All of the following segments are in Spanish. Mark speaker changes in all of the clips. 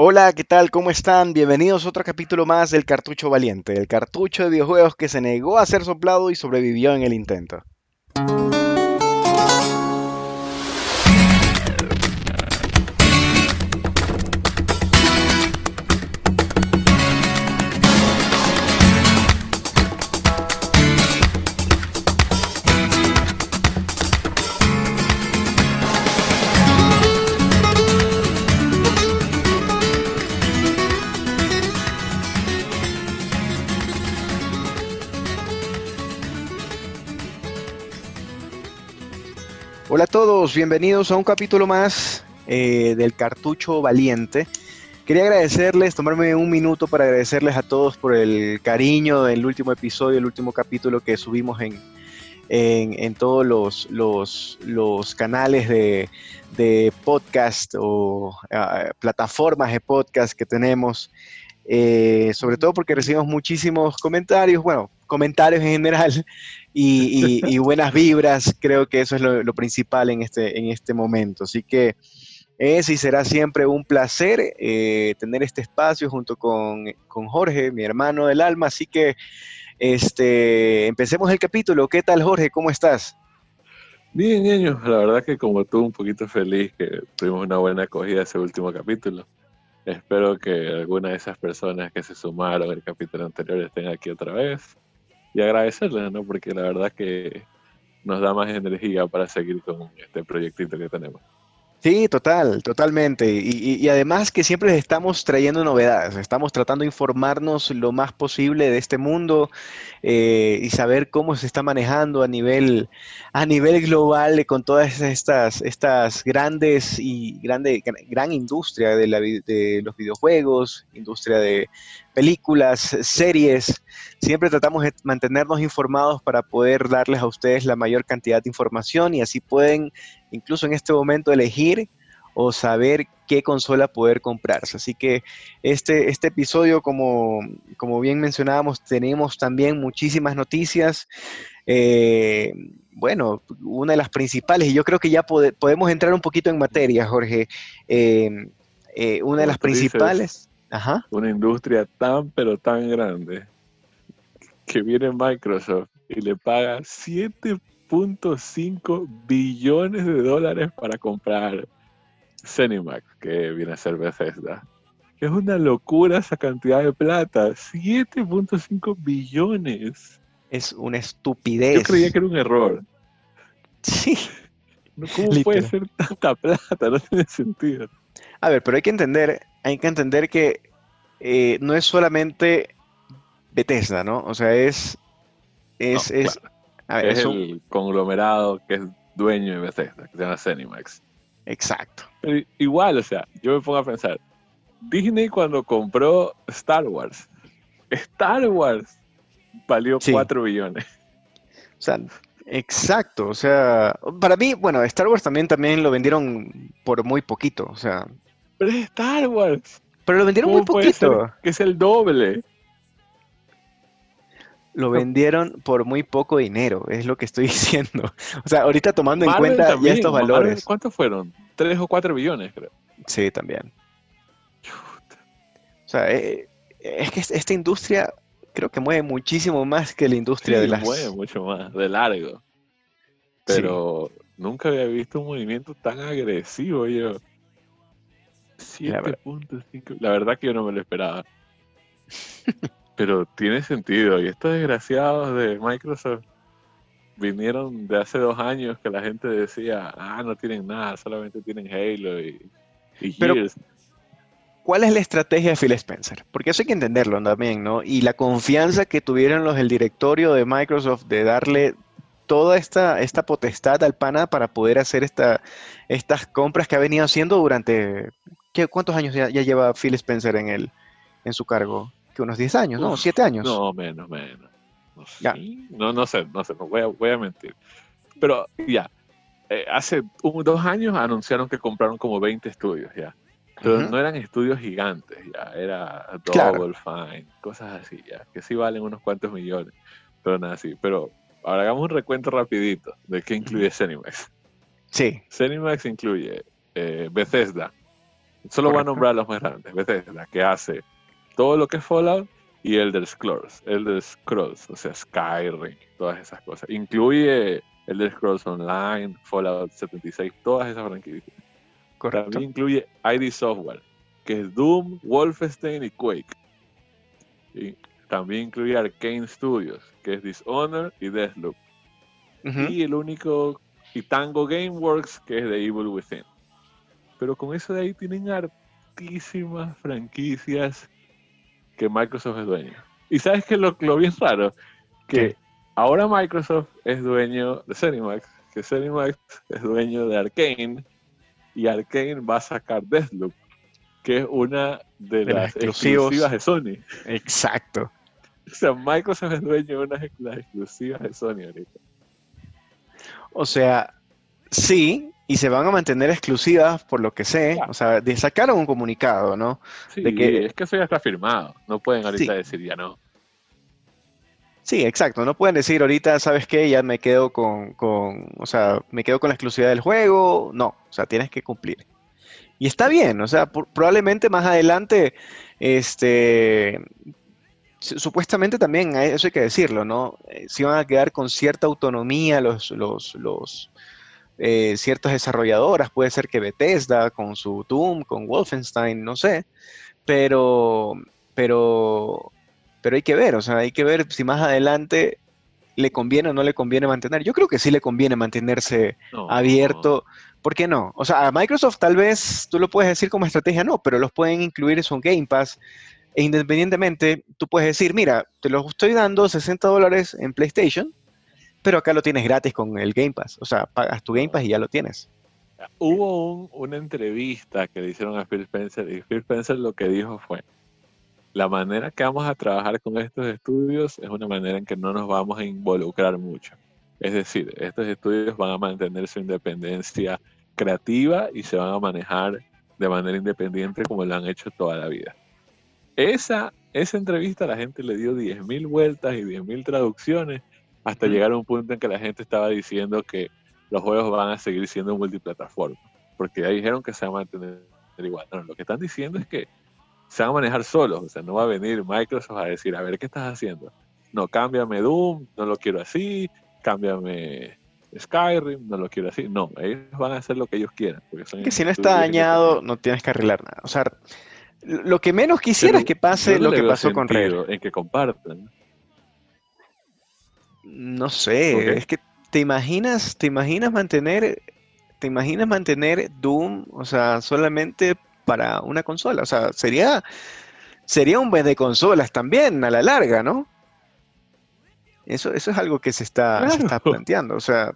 Speaker 1: Hola, ¿qué tal? ¿Cómo están? Bienvenidos a otro capítulo más del Cartucho Valiente, el cartucho de videojuegos que se negó a ser soplado y sobrevivió en el intento. Hola a todos, bienvenidos a un capítulo más eh, del Cartucho Valiente. Quería agradecerles, tomarme un minuto para agradecerles a todos por el cariño del último episodio, el último capítulo que subimos en, en, todos los, los, canales de, de, podcast o plataformas de podcast que tenemos. Eh, sobre todo porque recibimos muchísimos comentarios, bueno, comentarios en general y, y, y buenas vibras, creo que eso es lo, lo, principal en este, en este momento. Así que es y será siempre un placer eh, tener este espacio junto con, con, Jorge, mi hermano del alma, así que este, empecemos el capítulo. ¿Qué tal Jorge? ¿Cómo estás?
Speaker 2: Bien, niño, la verdad que como tú, un poquito feliz que tuvimos una buena acogida ese último capítulo. Espero que alguna de esas personas que se sumaron al capítulo anterior estén aquí otra vez. Y agradecerles, ¿no? Porque la verdad que nos da más energía para seguir con este proyectito que tenemos.
Speaker 1: Sí, total, totalmente. Y, y, además que siempre estamos trayendo novedades, estamos tratando de informarnos lo más posible de este mundo eh, y saber cómo se está manejando a nivel, a nivel global con todas estas, estas grandes y grande, gran industria de, la, de los videojuegos, industria de películas, series. Siempre tratamos de mantenernos informados para poder darles a ustedes la mayor cantidad de información y así pueden incluso en este momento elegir o saber qué consola poder comprarse. Así que este, este episodio, como, como bien mencionábamos, tenemos también muchísimas noticias. Eh, bueno, una de las principales, y yo creo que ya pode, podemos entrar un poquito en materia, Jorge. Eh, eh, una de las principales... Dices,
Speaker 2: Ajá. Una industria tan, pero tan grande que viene Microsoft y le paga 7.5 billones de dólares para comprar Cinemax, que viene a ser Bethesda. Es una locura esa cantidad de plata. 7.5 billones.
Speaker 1: Es una estupidez.
Speaker 2: Yo creía que era un error.
Speaker 1: Sí.
Speaker 2: ¿Cómo Literal. puede ser tanta plata? No tiene sentido.
Speaker 1: A ver, pero hay que entender, hay que entender que eh, no es solamente Bethesda, ¿no? O sea, es. Es,
Speaker 2: no,
Speaker 1: es,
Speaker 2: claro. Ver, es, es un... el conglomerado que es dueño de Bethesda, que se llama Cinemax.
Speaker 1: Exacto.
Speaker 2: Pero igual, o sea, yo me pongo a pensar. Disney cuando compró Star Wars, Star Wars valió sí. 4 billones.
Speaker 1: O sea, exacto. O sea, para mí, bueno, Star Wars también, también lo vendieron por muy poquito. O sea.
Speaker 2: Pero es Star Wars.
Speaker 1: Pero lo vendieron muy poquito.
Speaker 2: que es el doble.
Speaker 1: Lo vendieron por muy poco dinero, es lo que estoy diciendo. O sea, ahorita tomando Marvel en cuenta también, ya estos valores.
Speaker 2: Marvel, ¿Cuántos fueron? Tres o cuatro billones, creo.
Speaker 1: Sí, también. O sea, eh, es que esta industria creo que mueve muchísimo más que la industria
Speaker 2: sí,
Speaker 1: de las...
Speaker 2: mueve mucho más, de largo. Pero sí. nunca había visto un movimiento tan agresivo yo. 7.5. La, la verdad que yo no me lo esperaba. Pero tiene sentido. Y estos desgraciados de Microsoft vinieron de hace dos años que la gente decía, ah, no tienen nada, solamente tienen Halo y, y
Speaker 1: Pero, Gears. ¿Cuál es la estrategia de Phil Spencer? Porque eso hay que entenderlo también, ¿no? Y la confianza que tuvieron los del directorio de Microsoft de darle toda esta, esta potestad al pana para poder hacer esta, estas compras que ha venido haciendo durante ¿qué, ¿Cuántos años ya, ya, lleva Phil Spencer en, el, en su cargo? Que unos 10 años, ¿no? Uf, ¿7 años?
Speaker 2: No, menos, menos. No, ya. no, no sé, no sé, no voy a, voy a mentir. Pero ya, eh, hace un, dos años anunciaron que compraron como 20 estudios ya. Pero uh -huh. no eran estudios gigantes, ya. Era Double claro. Fine, cosas así, ya. Que sí valen unos cuantos millones. Pero nada así. Pero ahora hagamos un recuento rapidito de qué incluye. Cinemax.
Speaker 1: Sí.
Speaker 2: Cinemax incluye eh, Bethesda, Solo voy a nombrar los más grandes. Bethesda, que hace todo lo que es Fallout y Elder Scrolls. Elder Scrolls, o sea, Skyrim, todas esas cosas. Incluye Elder Scrolls Online, Fallout 76, todas esas franquicias. Correcto. También incluye ID Software, que es Doom, Wolfenstein y Quake. Y también incluye Arkane Studios, que es Dishonored y Deathloop. Y el único, y Tango Gameworks, que es The Evil Within. Pero con eso de ahí tienen hartísimas franquicias que Microsoft es dueño. Y sabes que lo, lo bien raro, que ahora Microsoft es dueño de Cinemax, que Cinemax es dueño de Arkane, y Arkane va a sacar Deathloop, que es una de, las exclusivas de Sony.
Speaker 1: Exacto.
Speaker 2: O sea, Microsoft es dueño de una de las exclusivas de Sony ahorita.
Speaker 1: O sea, sí, y se van a mantener exclusivas por lo que sé. O sea, de sacaron un comunicado, ¿no?
Speaker 2: Sí, de que, es que eso ya está firmado. No pueden ahorita decir ya no.
Speaker 1: Sí, exacto. No pueden decir ahorita, ¿sabes qué? Ya me quedo con, con, o sea, me quedo con la exclusividad del juego. No, o sea, tienes que cumplir. Y está bien, o sea, probablemente más adelante, este, supuestamente también, eso hay que decirlo, ¿no? Eh, si van a quedar con cierta autonomía los, los, los eh, ciertas desarrolladoras, puede ser que Bethesda con su Doom, con Wolfenstein, no sé, pero, pero, pero hay que ver, o sea, hay que ver si más adelante le conviene o no le conviene mantener. Yo creo que sí le conviene mantenerse abierto. ¿Por qué no? O sea, a Microsoft tal vez tú lo puedes decir como estrategia, no, pero los pueden incluir en su Game Pass. E independientemente, tú puedes decir, mira, te los estoy dando 60 dólares en PlayStation, pero acá lo tienes gratis con el Game Pass. O sea, pagas tu Game Pass y ya lo tienes.
Speaker 2: Hubo una entrevista que le hicieron a Phil Spencer y Phil Spencer lo que dijo fue, la manera que vamos a trabajar con estos estudios es una manera en que no nos vamos a involucrar mucho. Es decir, estos estudios van a mantener su independencia creativa y se van a manejar de manera independiente como lo han hecho toda la vida. Esa, esa entrevista la gente le dio 10.000 vueltas y 10.000 traducciones hasta llegar a un punto en que la gente estaba diciendo que los juegos van a seguir siendo multiplataforma, porque ya dijeron que se van a mantener igual. No, lo que están diciendo es que se van a manejar solos, o sea, no va a venir Microsoft a decir, a ver, ¿qué estás haciendo? No, cámbiame Doom, no lo quiero así, cámbiame Skyrim, no lo quiero así. No, ellos van a hacer lo que ellos quieran.
Speaker 1: que si no está dañado, no tienes que arreglar nada. O sea, lo que menos quisiera es que pase lo que pasó con Red.
Speaker 2: En que compartan.
Speaker 1: No sé, es que te imaginas, te imaginas mantener, te imaginas mantener Doom, o sea, solamente para una consola, o sea, sería, sería un vez de consolas también a la larga, ¿no? Eso, eso es algo que se está, está planteando, o sea,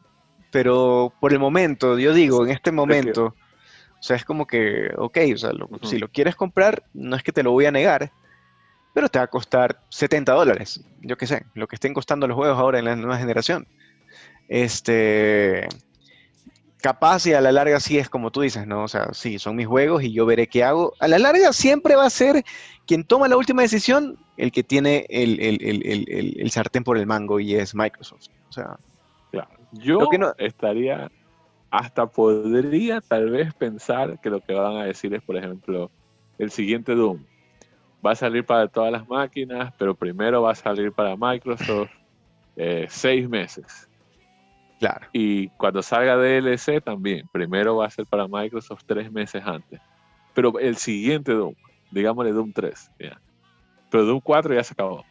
Speaker 1: pero por el momento, yo digo, en este momento, o sea, es como que, ok, o sea, si lo quieres comprar, no es que te lo voy a negar, pero te va a costar 70 dólares, yo qué sé, lo que estén costando los juegos ahora en la nueva generación. Este, capaz y a la larga sí es como tú dices, ¿no? O sea, sí, son mis juegos y yo veré qué hago. A la larga siempre va a ser quien toma la última decisión el que tiene el, sartén por el mango y es Microsoft. O sea,
Speaker 2: claro. yo no... estaría, hasta podría tal vez pensar que lo que van a decir es, por ejemplo, el siguiente Doom va a salir para todas las máquinas, pero primero va a salir para Microsoft eh, seis meses.
Speaker 1: Claro.
Speaker 2: Y cuando salga DLC también, primero va a ser para Microsoft tres meses antes. Pero el siguiente Doom, digámosle Doom 3, pero Doom 4 ya se acabó.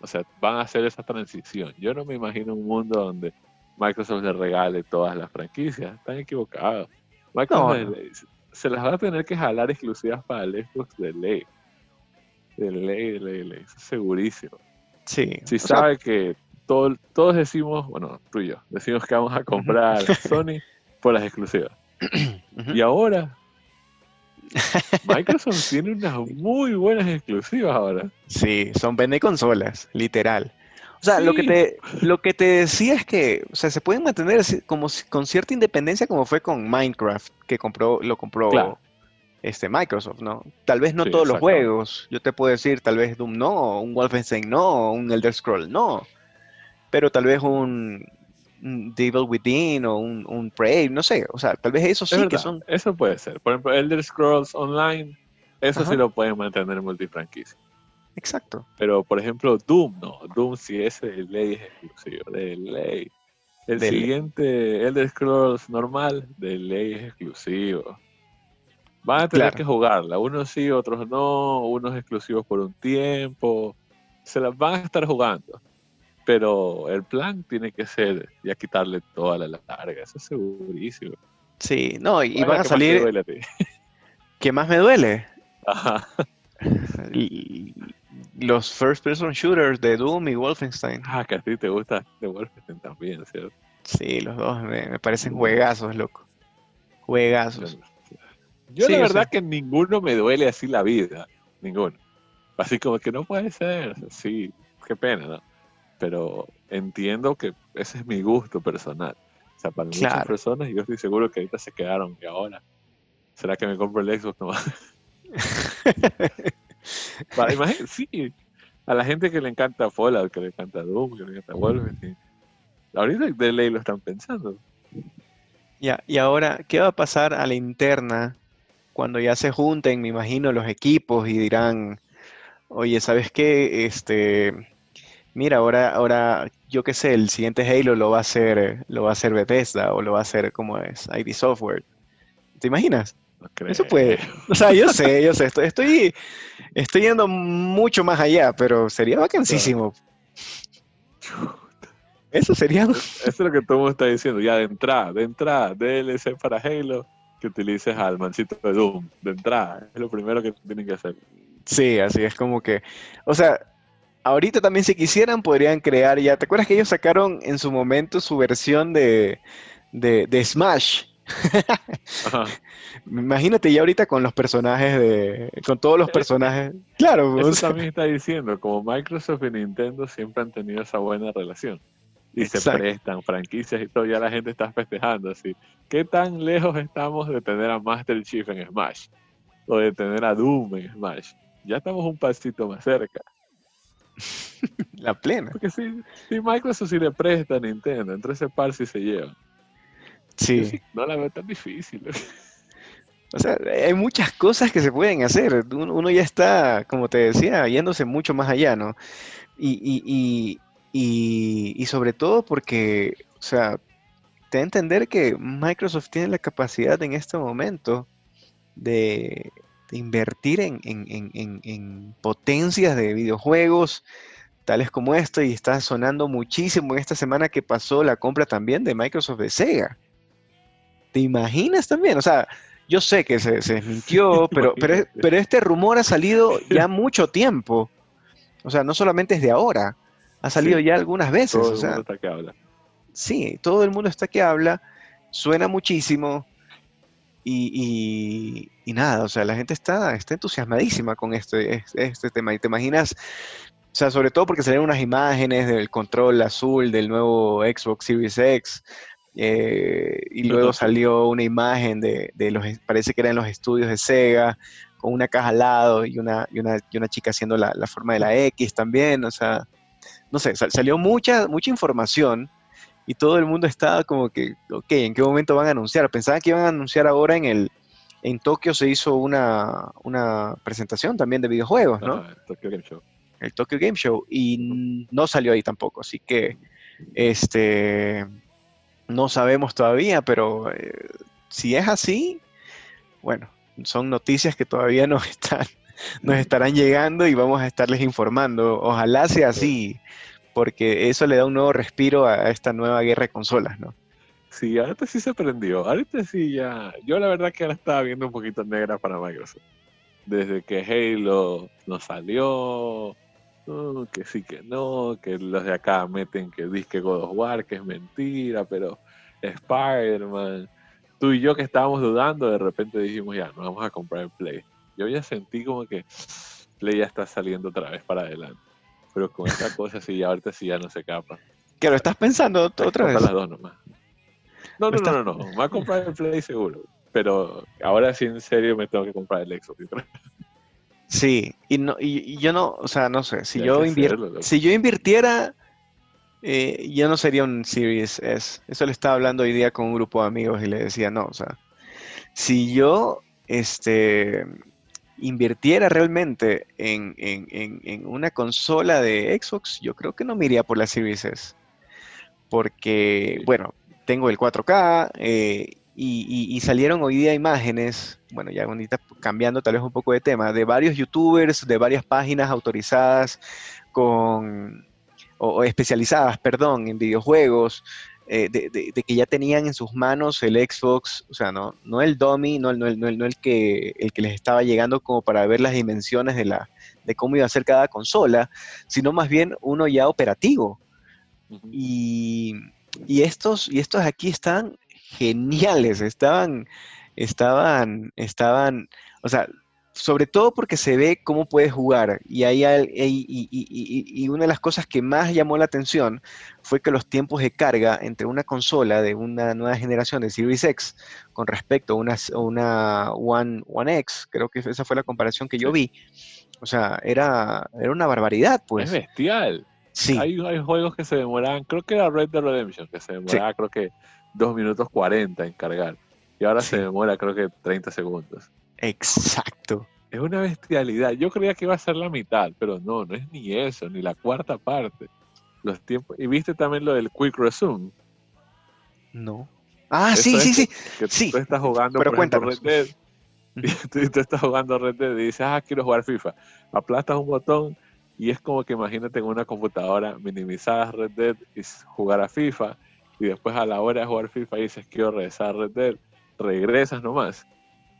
Speaker 2: O sea, van a hacer esa transición. Yo no me imagino un mundo donde Microsoft le regale todas las franquicias. Están equivocados. Microsoft se las va a tener que jalar exclusivas para el Xbox de ley. De ley, de ley, de ley. Segurísimo.
Speaker 1: Sí.
Speaker 2: Si sabe que todos decimos, bueno, tú y yo, decimos que vamos a comprar Sony por las exclusivas. Y ahora, Microsoft tiene unas muy buenas exclusivas ahora.
Speaker 1: Sí, son vende consolas, literal. O sea, lo, que te, lo que te decía es que, o sea, se pueden mantener como con cierta independencia como fue con Minecraft, que compró, lo compró este, Microsoft, ¿no? Tal vez no todos los juegos, yo te puedo decir, tal vez Doom no, un Wolfenstein no, un Elder Scroll no, pero tal vez un, Devil Within o un, un Prey, no sé, o sea, tal vez eso sí que son...
Speaker 2: Eso puede ser. Por ejemplo, Elder Scrolls Online, eso sí lo pueden mantener multifranquicia.
Speaker 1: Exacto.
Speaker 2: Pero, por ejemplo, Doom, no, Doom sí es de ley exclusivo, de ley. El siguiente Elder Scrolls normal, de ley es exclusivo. Van a tener que jugarla, unos sí, otros no, unos exclusivos por un tiempo, se las van a estar jugando. Pero el plan tiene que ser ya quitarle toda la larga, eso es segurísimo.
Speaker 1: Sí, no, y van a salir. ¿Qué más me duele? Ajá. los first person shooters de Doom y Wolfenstein.
Speaker 2: Ah, que a ti te gusta de Wolfenstein también, ¿cierto?
Speaker 1: Sí, los dos me, parecen juegazos, loco. Juegazos.
Speaker 2: Yo la verdad que ninguno me duele así la vida, ninguno. Así como que no puede ser, sí, qué pena, ¿no? Pero entiendo que ese es mi gusto personal. O sea, para muchas personas, yo estoy seguro que ahorita se quedaron y ahora, ¿será que me compro el Xbox nomás? Imagínate, sí, a la gente que le encanta Fallout, que le encanta Doom, que le encanta Wolfenstein, ahorita de ley lo están pensando.
Speaker 1: Ya, y ahora, ¿qué va a pasar a la interna cuando ya se junten, me imagino, los equipos y dirán, oye, ¿sabes qué? Este, mira, ahora, ahora, yo qué sé, el siguiente Halo lo va a hacer, lo va a hacer Bethesda o lo va a hacer como es, ID Software. ¿Te imaginas? Eso puede. O sea, yo sé, yo sé, estoy, estoy, yendo mucho más allá, pero sería vacancísimo. Eso sería.
Speaker 2: Eso es lo que todo el mundo está diciendo. Ya de entrada, de entrada, DLC para Halo, que utilices al mancito de Doom. De entrada, es lo primero que tienen que hacer.
Speaker 1: Sí, así es como que. O sea, ahorita también si quisieran podrían crear ya. ¿Te acuerdas que ellos sacaron en su momento su versión de, de, de Smash? Imagínate ya ahorita con los personajes de. con todos los personajes. Claro,
Speaker 2: Eso también está diciendo, como Microsoft y Nintendo siempre han tenido esa buena relación. Y se prestan franquicias y todo, ya la gente está festejando así. ¿Qué tan lejos estamos de tener a Master Chief en Smash? O de tener a Doom en Smash. Ya estamos un pasito más cerca.
Speaker 1: la plena.
Speaker 2: Porque si, si Microsoft si le presta a Nintendo, entre ese par si se lleva.
Speaker 1: Sí.
Speaker 2: No la veo tan difícil.
Speaker 1: O sea, hay muchas cosas que se pueden hacer. Uno ya está, como te decía, yéndose mucho más allá, ¿no? Y, y, sobre todo porque, o sea, te da a entender que Microsoft tiene la capacidad en este momento de, invertir en, en, potencias de videojuegos tales como esto y está sonando muchísimo en esta semana que pasó la compra también de Microsoft de Sega. ¿Te imaginas también? O sea, yo sé que se, se desmintió, pero, pero, pero este rumor ha salido ya mucho tiempo. O sea, no solamente es de ahora, ha salido ya algunas veces. Todo el mundo está que habla. Sí, todo el mundo está que habla, suena muchísimo y, y, nada, o sea, la gente está, está entusiasmadísima con este, este tema. Y te imaginas, o sea, sobre todo porque salieron unas imágenes del control azul del nuevo Xbox Series X, eh, y luego salió una imagen de, los, parece que eran los estudios de Sega, con una caja al lado y una, y una, y una chica haciendo la, forma de la X también, o sea, no sé, salió mucha, mucha información y todo el mundo estaba como que, ok, ¿en qué momento van a anunciar? Pensaba que iban a anunciar ahora en el, en Tokio se hizo una, una presentación también de videojuegos, ¿no? el Tokyo Game Show. El Tokyo Game Show y no salió ahí tampoco, así que, este, no sabemos todavía, pero eh, si es así, bueno, son noticias que todavía nos están, nos estarán llegando y vamos a estarles informando. Ojalá sea así, porque eso le da un nuevo respiro a esta nueva guerra de consolas, ¿no?
Speaker 2: Sí, ahorita sí se prendió. Ahorita sí ya. Yo la verdad que ahora estaba viendo un poquito negra para Microsoft. Desde que Halo no salió, que sí que no, que los de acá meten que disque God of War, que es mentira, pero Spider-Man. Tú y yo que estábamos dudando, de repente dijimos, ya, nos vamos a comprar el Play. Yo ya sentí como que Play ya está saliendo otra vez para adelante. Pero con esta cosa sí, ya ahorita sí ya no se capa.
Speaker 1: ¿Que lo estás pensando otra vez?
Speaker 2: las dos nomás. No, no, no, no, no, me voy a comprar el Play seguro. Pero ahora sí en serio me tengo que comprar el Xbox.
Speaker 1: Sí, y no y, yo no, o sea, no sé, si yo si yo invirtiera Eh, yo no sería un Series S. Eso le estaba hablando hoy día con un grupo de amigos y le decía, no, o sea, si yo este, invirtiera realmente en, una consola de Xbox, yo creo que no me iría por la Series. Porque, bueno, tengo el 4K eh, y, salieron hoy día imágenes, bueno, ya ahorita cambiando tal vez un poco de tema, de varios youtubers, de varias páginas autorizadas con, o especializadas, perdón, en videojuegos, eh, de, que ya tenían en sus manos el Xbox, o sea, no, no el dummy, no, no, no, el, que, el que les estaba llegando como para ver las dimensiones de, la, de cómo iba a ser cada consola, sino más bien uno ya operativo. y, y, estos, y estos aquí están geniales, estaban, estaban, estaban, o sea, sobre todo porque se ve cómo puedes jugar. Y, ahí, y, una de las cosas que más llamó la atención fue que los tiempos de carga entre una consola de una nueva generación de Series X con respecto a una, una One, One X, creo que esa fue la comparación que yo vi. O sea, era, era una barbaridad, pues.
Speaker 2: Es bestial. Sí. Hay, juegos que se demoraban, creo que era Red Dead Redemption, que se demoraba creo que 2 minutos 40 en cargar. Y ahora se demora creo que 30 segundos.
Speaker 1: Exacto.
Speaker 2: Es una bestialidad. Yo creía que iba a ser la mitad, pero no, no es ni eso, ni la cuarta parte. Los tiempos. ¿Y viste también lo del Quick Resume?
Speaker 1: No. Ah, sí, sí, sí.
Speaker 2: Que
Speaker 1: sí.
Speaker 2: Tú estás jugando
Speaker 1: pero
Speaker 2: por Red Dead. Y tú, estás jugando Red Dead y dices, ah, quiero jugar FIFA. Aplastas un botón y es como que imagínate en una computadora minimizada Red Dead y jugar a FIFA. Y después a la hora de jugar FIFA dices, quiero regresar a Red Dead. Regresas nomás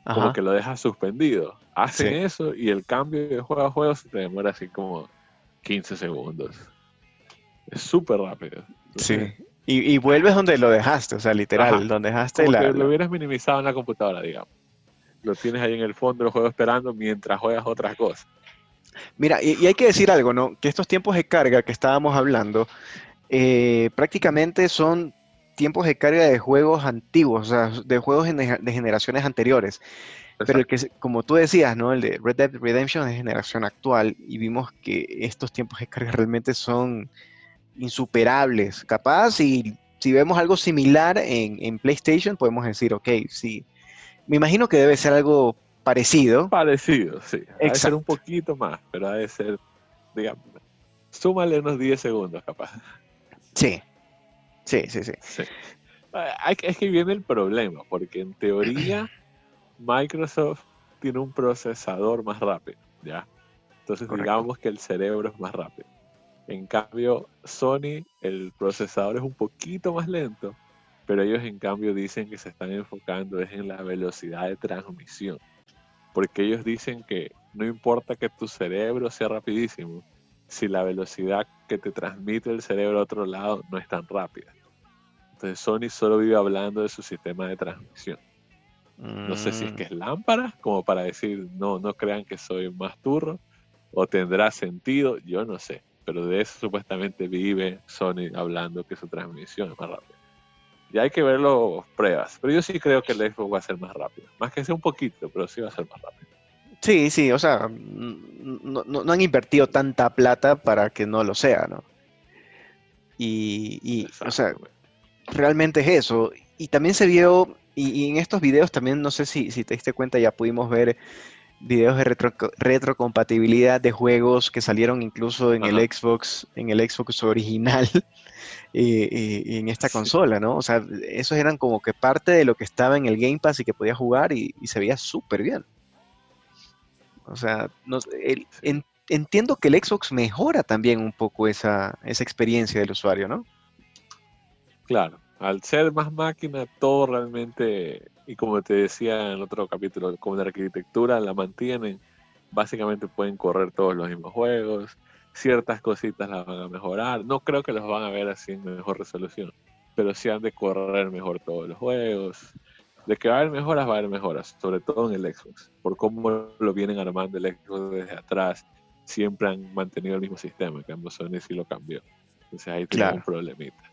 Speaker 2: como que lo dejas suspendido. Hacen eso y el cambio de juego a juego se te demora así como 15 segundos. Es súper rápido.
Speaker 1: sí. Y, vuelves donde lo dejaste, o sea, literal, donde dejaste
Speaker 2: la, que lo hubieras minimizado en la computadora, digamos. Lo tienes ahí en el fondo del juego esperando mientras juegas otras cosas.
Speaker 1: Mira, y, hay que decir algo, ¿no? Que estos tiempos de carga que estábamos hablando, eh, prácticamente son tiempos de carga de juegos antiguos, o sea, de juegos de generaciones anteriores. Pero el que, como tú decías, ¿no? El de Red Dead Redemption es generación actual y vimos que estos tiempos de carga realmente son insuperables. Capaz, y si vemos algo similar en, PlayStation, podemos decir, ok, sí. Me imagino que debe ser algo parecido.
Speaker 2: Parecido, sí. De ser un poquito más, pero ha de ser, digamos, súmale unos 10 segundos, capaz.
Speaker 1: Sí, Sí, sí, sí.
Speaker 2: Es que viene el problema, porque en teoría Microsoft tiene un procesador más rápido, ¿ya? Entonces digamos que el cerebro es más rápido. En cambio, Sony, el procesador es un poquito más lento, pero ellos en cambio dicen que se están enfocando es en la velocidad de transmisión. Porque ellos dicen que no importa que tu cerebro sea rapidísimo, si la velocidad que te transmite el cerebro a otro lado no es tan rápida. Entonces Sony solo vive hablando de su sistema de transmisión. No sé si es que es mm. lámpara, como para decir, no, no crean que soy más turro, o tendrá sentido, yo no sé. Pero de eso supuestamente vive Sony hablando que su transmisión es más rápida. Y hay que verlo pruebas. Pero yo sí creo que el Xbox va a ser más rápido. Más que sea un poquito, pero sí va a ser más rápido.
Speaker 1: Sí, sí, o sea, no, han invertido tanta plata para que no lo sea, ¿no? Y, o sea, realmente es eso. Y también se vio, y, en estos videos también, no sé si, si, te diste cuenta, ya pudimos ver videos de retro, retrocompatibilidad de juegos que salieron incluso en el Xbox, en el Xbox original, y, en esta consola, ¿no? O sea, esos eran como que parte de lo que estaba en el Game Pass y que podía jugar y, y se veía súper bien. O sea, entiendo que el Xbox mejora también un poco esa, experiencia del usuario, ¿no?
Speaker 2: Claro, al ser más máquina, todo realmente, y como te decía en el otro capítulo, como la arquitectura la mantienen, básicamente pueden correr todos los mismos juegos, ciertas cositas las van a mejorar, no creo que los van a ver así en mejor resolución, pero sí han de correr mejor todos los juegos, de que va a haber mejoras, va a haber mejoras, sobre todo en el Xbox, por cómo lo vienen armando el Xbox desde atrás, siempre han mantenido el mismo sistema, en cambio Sony sí lo cambió. Entonces ahí tiene un problemita.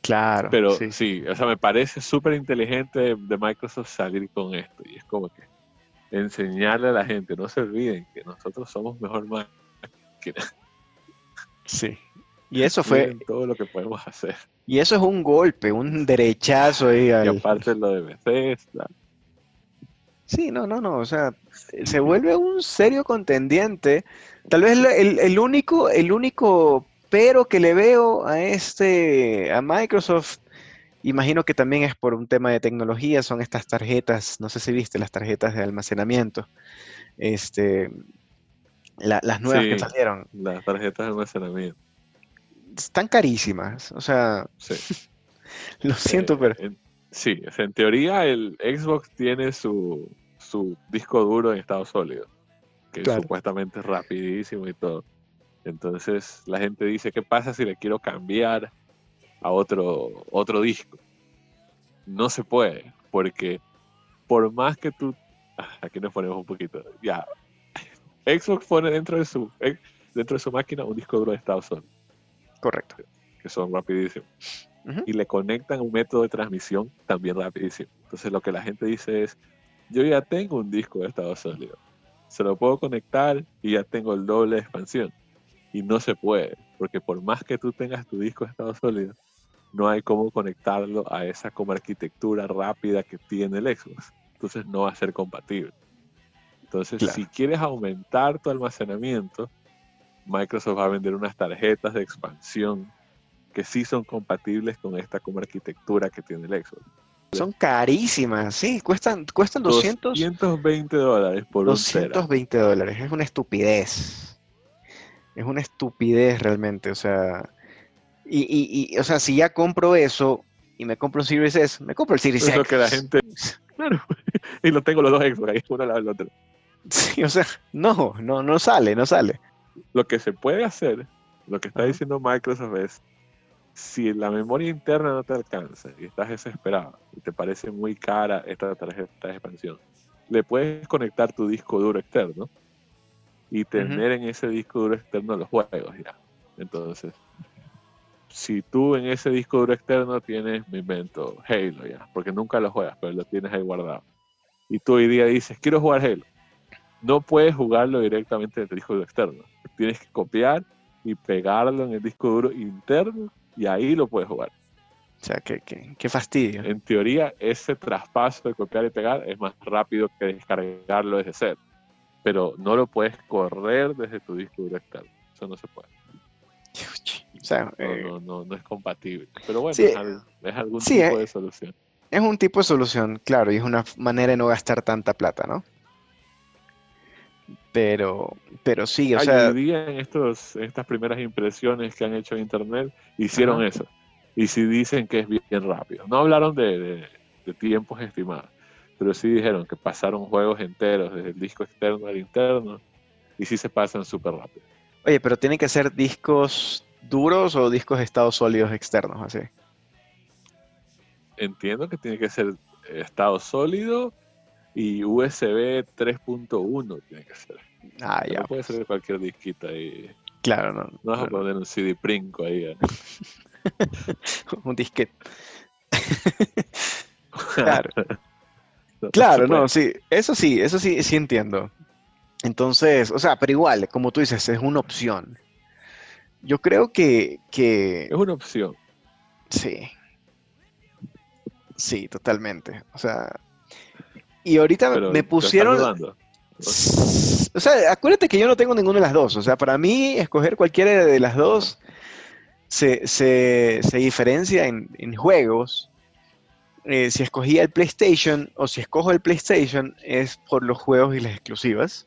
Speaker 1: Claro.
Speaker 2: Pero sí, o sea, me parece súper inteligente de Microsoft salir con esto. Y es como que enseñarle a la gente, no se olviden que nosotros somos mejor máquina.
Speaker 1: Sí, Y eso fue...
Speaker 2: todo lo que podemos hacer.
Speaker 1: Y eso es un golpe, un derechazo ahí.
Speaker 2: Y aparte lo de Bethesda.
Speaker 1: Sí, no, no, no, o sea, se vuelve un serio contendiente. Tal vez el, el, único, el único pero que le veo a este, a Microsoft, imagino que también es por un tema de tecnología, son estas tarjetas, no sé si viste las tarjetas de almacenamiento, este, las nuevas que salieron.
Speaker 2: Las tarjetas de almacenamiento.
Speaker 1: Están carísimas, o sea,
Speaker 2: sí.
Speaker 1: lo siento, pero...
Speaker 2: Sí, en teoría el Xbox tiene su, su disco duro en estado sólido, que supuestamente es rapidísimo y todo. Entonces la gente dice, ¿qué pasa si le quiero cambiar a otro, otro disco? No se puede, porque por más que tú... Ah, aquí nos ponemos un poquito. Ya. Xbox pone dentro de su, dentro de su máquina un disco duro de estado sólido.
Speaker 1: Correcto.
Speaker 2: Que son rapidísimos y le conectan un método de transmisión también rapidísimo. Entonces lo que la gente dice es, yo ya tengo un disco de estado sólido, se lo puedo conectar y ya tengo el doble de expansión. Y no se puede, porque por más que tú tengas tu disco de estado sólido, no hay cómo conectarlo a esa como arquitectura rápida que tiene el Xbox. Entonces no va a ser compatible. Entonces, si quieres aumentar tu almacenamiento, Microsoft va a vender unas tarjetas de expansión que sí son compatibles con esta como arquitectura que tiene el Xbox.
Speaker 1: Son carísimas, sí, cuestan, cuestan 200,
Speaker 2: 220 dólares por
Speaker 1: 220 un dólares, es una estupidez. Es una estupidez realmente, o sea, y, y, o sea, si ya compro eso y me compro un Series S, me compro el Series S.
Speaker 2: Es lo que la gente, claro, y lo tengo los dos Xbox, ahí uno al lado del otro.
Speaker 1: Sí, o sea, no, no, no sale, no sale.
Speaker 2: Lo que se puede hacer, lo que está diciendo Microsoft es, si la memoria interna no te alcanza y estás desesperado y te parece muy cara esta tarjeta de expansión, le puedes conectar tu disco duro externo y tener en ese disco duro externo los juegos ya. Entonces, si tú en ese disco duro externo tienes, me invento, Halo ya, porque nunca lo juegas, pero lo tienes ahí guardado. Y tú hoy día dices, quiero jugar Halo. No puedes jugarlo directamente en el disco duro externo. Tienes que copiar y pegarlo en el disco duro interno y ahí lo puedes jugar.
Speaker 1: O sea, qué, qué, fastidio.
Speaker 2: En teoría, ese traspaso de copiar y pegar es más rápido que descargarlo desde cero. Pero no lo puedes correr desde tu disco duro externo. Eso no se puede.
Speaker 1: O sea,
Speaker 2: no, eh, no, no, es compatible. Pero bueno, es, algún tipo eh, de solución.
Speaker 1: Es un tipo de solución, claro, y es una manera de no gastar tanta plata, ¿no? Pero, pero sí, o sea.
Speaker 2: Día en, estos, estas primeras impresiones que han hecho en internet, hicieron eso. Y sí dicen que es bien, rápido. No hablaron de, tiempos estimados, pero sí dijeron que pasaron juegos enteros desde el disco externo al interno y sí se pasan súper rápido.
Speaker 1: Oye, pero tienen que ser discos duros o discos de estado sólidos externos, así.
Speaker 2: Entiendo que tiene que ser estado sólido y USB 3.1 tiene que ser.
Speaker 1: Ah, ya.
Speaker 2: No puede ser cualquier disquita ahí.
Speaker 1: Claro, no.
Speaker 2: No vas a poner un CD princo ahí. ¿eh?
Speaker 1: un disquete. claro. claro, no, sí. Eso sí, eso sí, sí entiendo. Entonces, o sea, pero igual, como tú dices, es una opción. Yo creo que, que...
Speaker 2: Es una opción.
Speaker 1: Sí. Sí, totalmente. O sea, y ahorita me pusieron... O sea, acuérdate que yo no tengo ninguna de las dos. O sea, para mí, escoger cualquiera de las dos se, se, se diferencia en, en juegos. Eh, si escogía el PlayStation o si escojo el PlayStation es por los juegos y las exclusivas.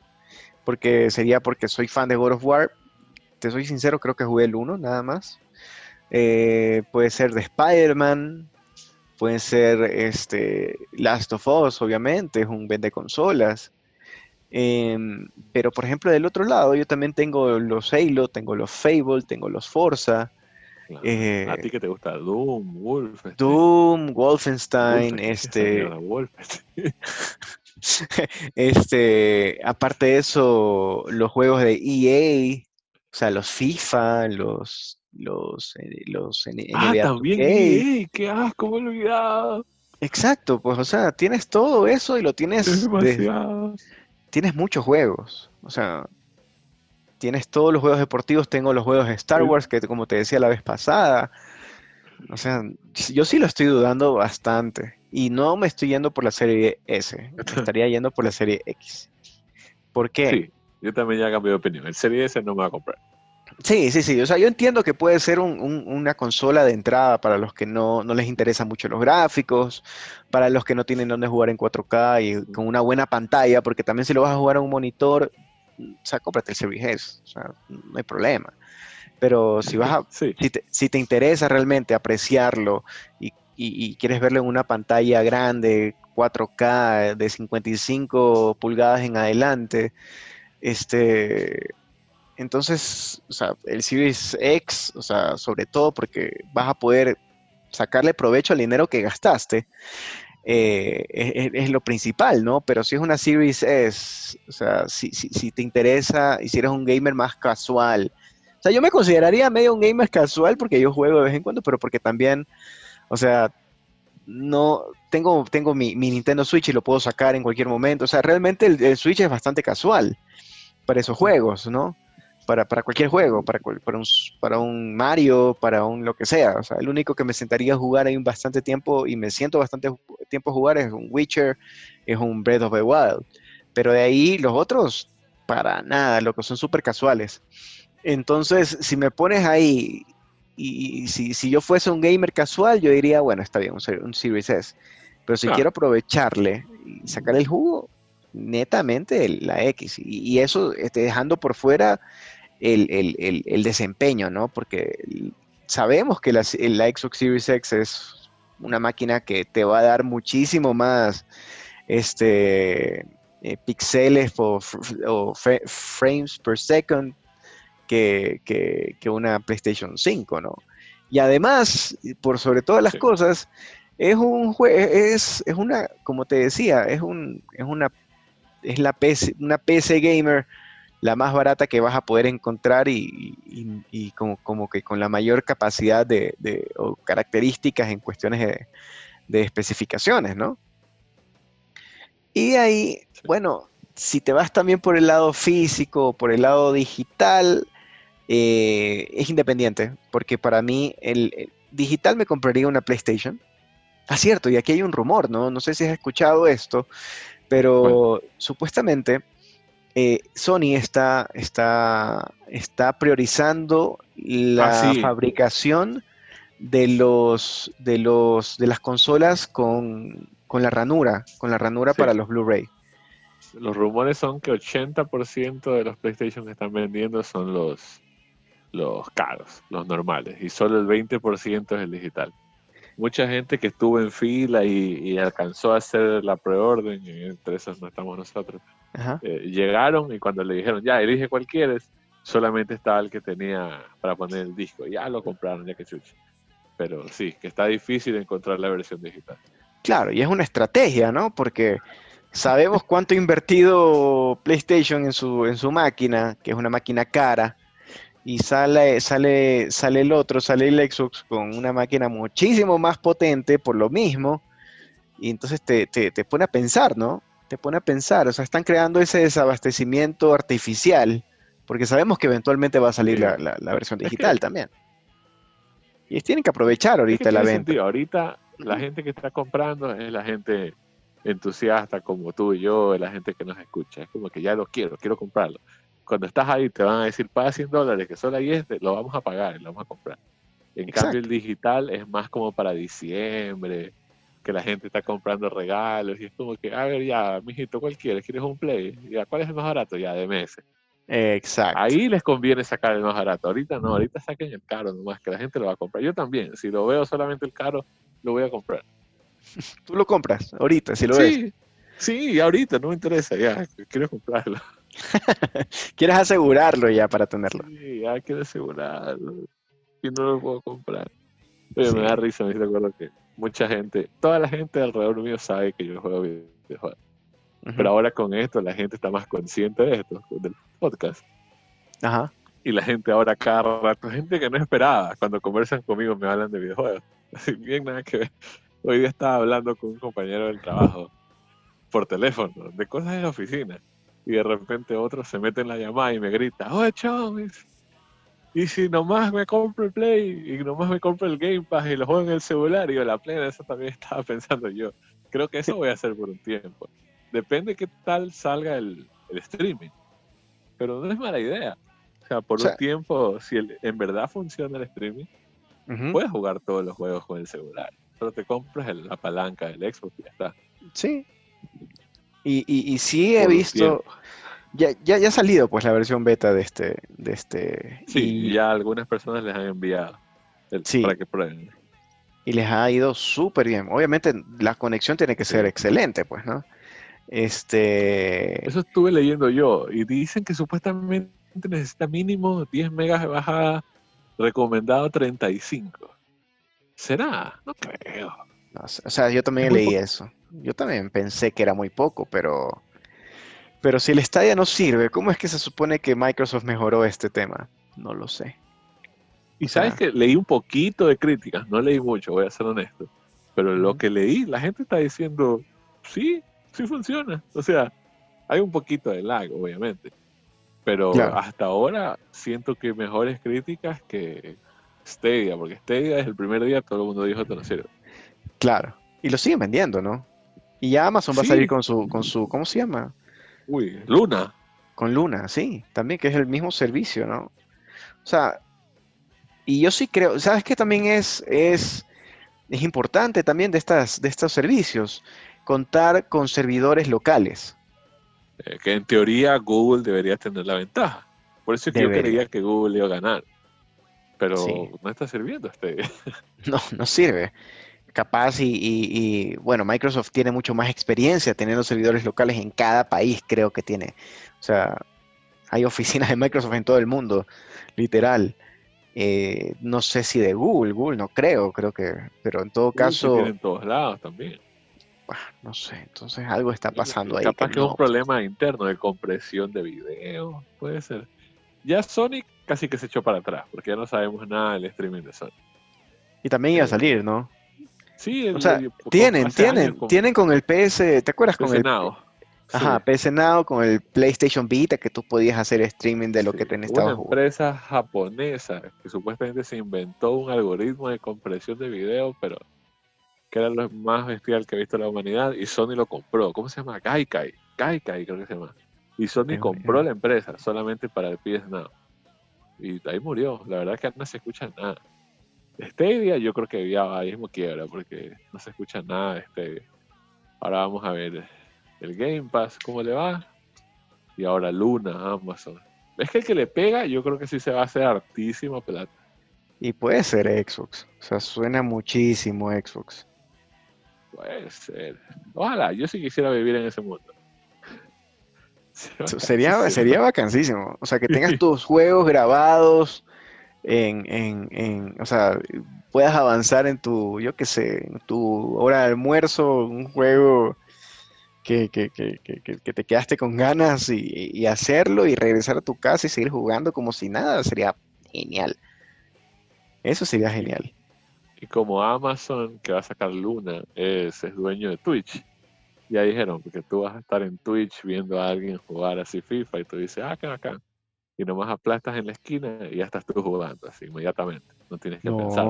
Speaker 1: Porque sería porque soy fan de God of War. Te soy sincero, creo que jugué el 1 nada más. Eh, puede ser de Spider-Man, pueden ser este, Last of Us, obviamente, es un vende consolas. Em, pero por ejemplo, del otro lado, yo también tengo los Halo, tengo los Fable, tengo los Forza.
Speaker 2: Eh, ¿A ti que te gusta? Doom, Wolfenstein.
Speaker 1: Doom, Wolfenstein, este. este, aparte de eso, los juegos de EA, o sea, los FIFA, los los, eh, los
Speaker 2: ah, también qué asco, me olvidado.
Speaker 1: Exacto, pues, o sea, tienes todo eso y lo tienes.
Speaker 2: demasiado.
Speaker 1: tienes muchos juegos, o sea. tienes todos los juegos deportivos, tengo los juegos de Star Wars, que como te decía la vez pasada. O sea, yo sí lo estoy dudando bastante. Y no me estoy yendo por la serie S, me estaría yendo por la serie X. ¿Por qué?
Speaker 2: Sí, yo también ya cambié de opinión. El serie S no me va a comprar.
Speaker 1: Sí, sí, sí. O sea, yo entiendo que puede ser una consola de entrada para los que no, les interesan mucho los gráficos, para los que no tienen dónde jugar en 4K y con una buena pantalla, porque también si lo vas a jugar a un monitor, o sea, cómprate el Series S, o sea, no hay problema. Pero si vas a, si, te, interesa realmente apreciarlo y, quieres verlo en una pantalla grande, 4K de 55 pulgadas en adelante, este, entonces, o sea, el Series X, o sea, sobre todo porque vas a poder sacarle provecho al dinero que gastaste, eh, es, lo principal, ¿no? Pero si es una Series S, o sea, si, si, te interesa y si eres un gamer más casual, o sea, yo me consideraría medio un gamer casual porque yo juego de vez en cuando, pero porque también, o sea, no tengo, tengo mi, Nintendo Switch y lo puedo sacar en cualquier momento. O sea, realmente el Switch es bastante casual para esos juegos, ¿no? Para, cualquier juego, para, para, un, para un Mario, para un lo que sea. O sea, el único que me sentaría a jugar ahí un bastante tiempo y me siento bastante tiempo a jugar es un Witcher, es un Breath of the Wild. Pero de ahí los otros, para nada, lo que son súper casuales. Entonces, si me pones ahí y, si, yo fuese un gamer casual, yo diría, bueno, está bien, un, Series S. Pero si quiero aprovecharle y sacar el jugo, netamente la X. Y, eso este, dejando por fuera el, desempeño, ¿no? Porque sabemos que la, Xbox Series X es una máquina que te va a dar muchísimo más este, eh, píxeles o, frames per second que, una PlayStation 5, ¿no? Y además, por sobre todas las cosas, es un es, es una, como te decía, es, un, es una es la PC, una PC gamer la más barata que vas a poder encontrar y, como, que con la mayor capacidad de, o características en cuestiones de, especificaciones, ¿no? Y ahí, bueno, si te vas también por el lado físico, por el lado digital, eh, es independiente, porque para mí el, digital me compraría una PlayStation. Ah, cierto, y aquí hay un rumor, ¿no? No sé si has escuchado esto, pero supuestamente eh, Sony está, está, está priorizando la ah, fabricación de los de los de las consolas con, la ranura, con la ranura para los Blu-ray.
Speaker 2: Los rumores son que 80% de los PlayStation que están vendiendo son los, los caros, los normales, y solo el 20% es el digital mucha gente que estuvo en fila y, alcanzó a hacer la preorden, y entre esos no estamos nosotros, eh, llegaron y cuando le dijeron, ya, elige cuál quieres, solamente estaba el que tenía para poner el disco. Ya lo compraron, ya que chucha. Pero sí, que está difícil encontrar la versión digital.
Speaker 1: Claro, y es una estrategia, ¿no? Porque sabemos cuánto ha invertido PlayStation en su, en su máquina, que es una máquina cara, y sale, sale, sale el otro, sale el Xbox con una máquina muchísimo más potente por lo mismo, y entonces te, pone a pensar, ¿no? Te pone a pensar, o sea, están creando ese desabastecimiento artificial, porque sabemos que eventualmente va a salir la, versión digital también. Y tienen que aprovechar ahorita la venta.
Speaker 2: Ahorita la gente que está comprando es la gente entusiasta como tú y yo, es la gente que nos escucha. Es como que ya lo quiero, quiero comprarlo cuando estás ahí te van a decir, paga 100 dólares, que solo ahí este, lo vamos a pagar, lo vamos a comprar. En cambio, el digital es más como para diciembre, que la gente está comprando regalos y es como que, a ver, ya, mijito, ¿cuál quieres? ¿Quieres un Play? Ya, ¿cuál es el más barato? Ya, de meses.
Speaker 1: Exacto.
Speaker 2: Ahí les conviene sacar el más barato. Ahorita no, ahorita saquen el caro nomás, que la gente lo va a comprar. Yo también, si lo veo solamente el caro, lo voy a comprar.
Speaker 1: Tú lo compras ahorita, si lo ves.
Speaker 2: Sí, ahorita, no me interesa, ya, quiero comprarlo.
Speaker 1: Quieres asegurarlo ya para tenerlo.
Speaker 2: Sí, ya quiero asegurarlo. Y no lo puedo comprar. Pero me da risa, me acuerdo que mucha gente, toda la gente alrededor mío sabe que yo juego videojuegos. Pero ahora con esto la gente está más consciente de esto, del podcast.
Speaker 1: Ajá.
Speaker 2: Y la gente ahora cada rato, gente que no esperaba, cuando conversan conmigo me hablan de videojuegos. Así bien nada que ver. Hoy día estaba hablando con un compañero del trabajo por teléfono, de cosas de la oficina y de repente otro se mete en la llamada y me grita, oye, chavis, y si nomás me compro el Play y nomás me compro el Game Pass y lo juego en el celular, y yo la plena, eso también estaba pensando yo. Creo que eso voy a hacer por un tiempo. Depende qué tal salga el, streaming. Pero no es mala idea. O sea, por un tiempo, si en verdad funciona el streaming, puedes jugar todos los juegos con el celular. Pero te compras la palanca del Xbox y ya está.
Speaker 1: Sí. Y, y, sí he visto, ya, ya, ya, ha salido pues la versión beta de este. De este
Speaker 2: sí, y ya algunas personas les han enviado para que prueben.
Speaker 1: Y les ha ido súper bien. Obviamente la conexión tiene que ser excelente, pues, ¿no? Este...
Speaker 2: Eso estuve leyendo yo. Y dicen que supuestamente necesita mínimo 10 megas de bajada, recomendado 35. ¿Será? No creo.
Speaker 1: O sea, yo también leí eso. Yo también pensé que era muy poco, pero pero si el Stadia no sirve, ¿cómo es que se supone que Microsoft mejoró este tema? No lo sé.
Speaker 2: Y sabes que leí un poquito de críticas, no leí mucho, voy a ser honesto. Pero lo que leí, la gente está diciendo, sí, sí funciona. O sea, hay un poquito de lag, obviamente. Pero hasta ahora siento que mejores críticas que Stadia, porque Stadia es el primer día todo el mundo dijo que no sirve.
Speaker 1: Claro. Y lo siguen vendiendo, ¿no? Y ya Amazon va a salir con su, con su, ¿cómo se llama?
Speaker 2: Uy, Luna.
Speaker 1: Con Luna, sí, también que es el mismo servicio, ¿no? O sea, y yo sí creo, ¿sabes qué también es, es, es importante también de, estas, de estos servicios? Contar con servidores locales.
Speaker 2: Eh, que en teoría Google debería tener la ventaja. Por eso yo creía que Google iba a ganar. Pero no está sirviendo este.
Speaker 1: no, no sirve capaz y, bueno, Microsoft tiene mucho más experiencia teniendo servidores locales en cada país, creo que tiene. O sea, hay oficinas de Microsoft en todo el mundo, literal. Eh, no sé si de Google, Google no creo, creo que, pero en todo caso...
Speaker 2: en todos lados también.
Speaker 1: no sé, entonces algo está pasando ahí.
Speaker 2: Capaz que, es un problema interno de compresión de video, puede ser. Ya Sonic casi que se echó para atrás, porque ya no sabemos nada del streaming de Sonic.
Speaker 1: Y también iba a eh, salir, ¿no?
Speaker 2: Sí,
Speaker 1: o sea, tienen, tienen, tienen con el PS, ¿te acuerdas con el Ajá, PS Now con el PlayStation Vita que tú podías hacer streaming de lo que tenés
Speaker 2: Una empresa japonesa que supuestamente se inventó un algoritmo de compresión de video, pero que era lo más bestial que ha visto la humanidad y Sony lo compró. ¿Cómo se llama? Gaikai. Gaikai creo que se llama. Y Sony compró la empresa solamente para el PS Now. Y ahí murió. La verdad es que no se escucha nada. Stadia yo creo que ya ahí mismo quiebra porque no se escucha nada de Stadia. Ahora vamos a ver el Game Pass, cómo le va. Y ahora Luna, Amazon. Es que el que le pega, yo creo que sí se va a hacer hartísimo plata.
Speaker 1: Y puede ser Xbox. O sea, suena muchísimo Xbox.
Speaker 2: Puede ser. Ojalá, yo sí quisiera vivir en ese mundo.
Speaker 1: Sería, sería vacancísimo. O sea, que tengas tus juegos grabados en, en, en, o sea, puedas avanzar en tu, yo qué sé, en tu hora de almuerzo, un juego que, que, que, que te quedaste con ganas y, hacerlo y regresar a tu casa y seguir jugando como si nada, sería genial. Eso sería genial.
Speaker 2: Y como Amazon, que va a sacar Luna, es, es dueño de Twitch, ya dijeron, porque tú vas a estar en Twitch viendo a alguien jugar así FIFA y tú dices, ah, qué bacán y nomás aplastas en la esquina y ya estás tú jugando así inmediatamente. No tienes que no. pensar.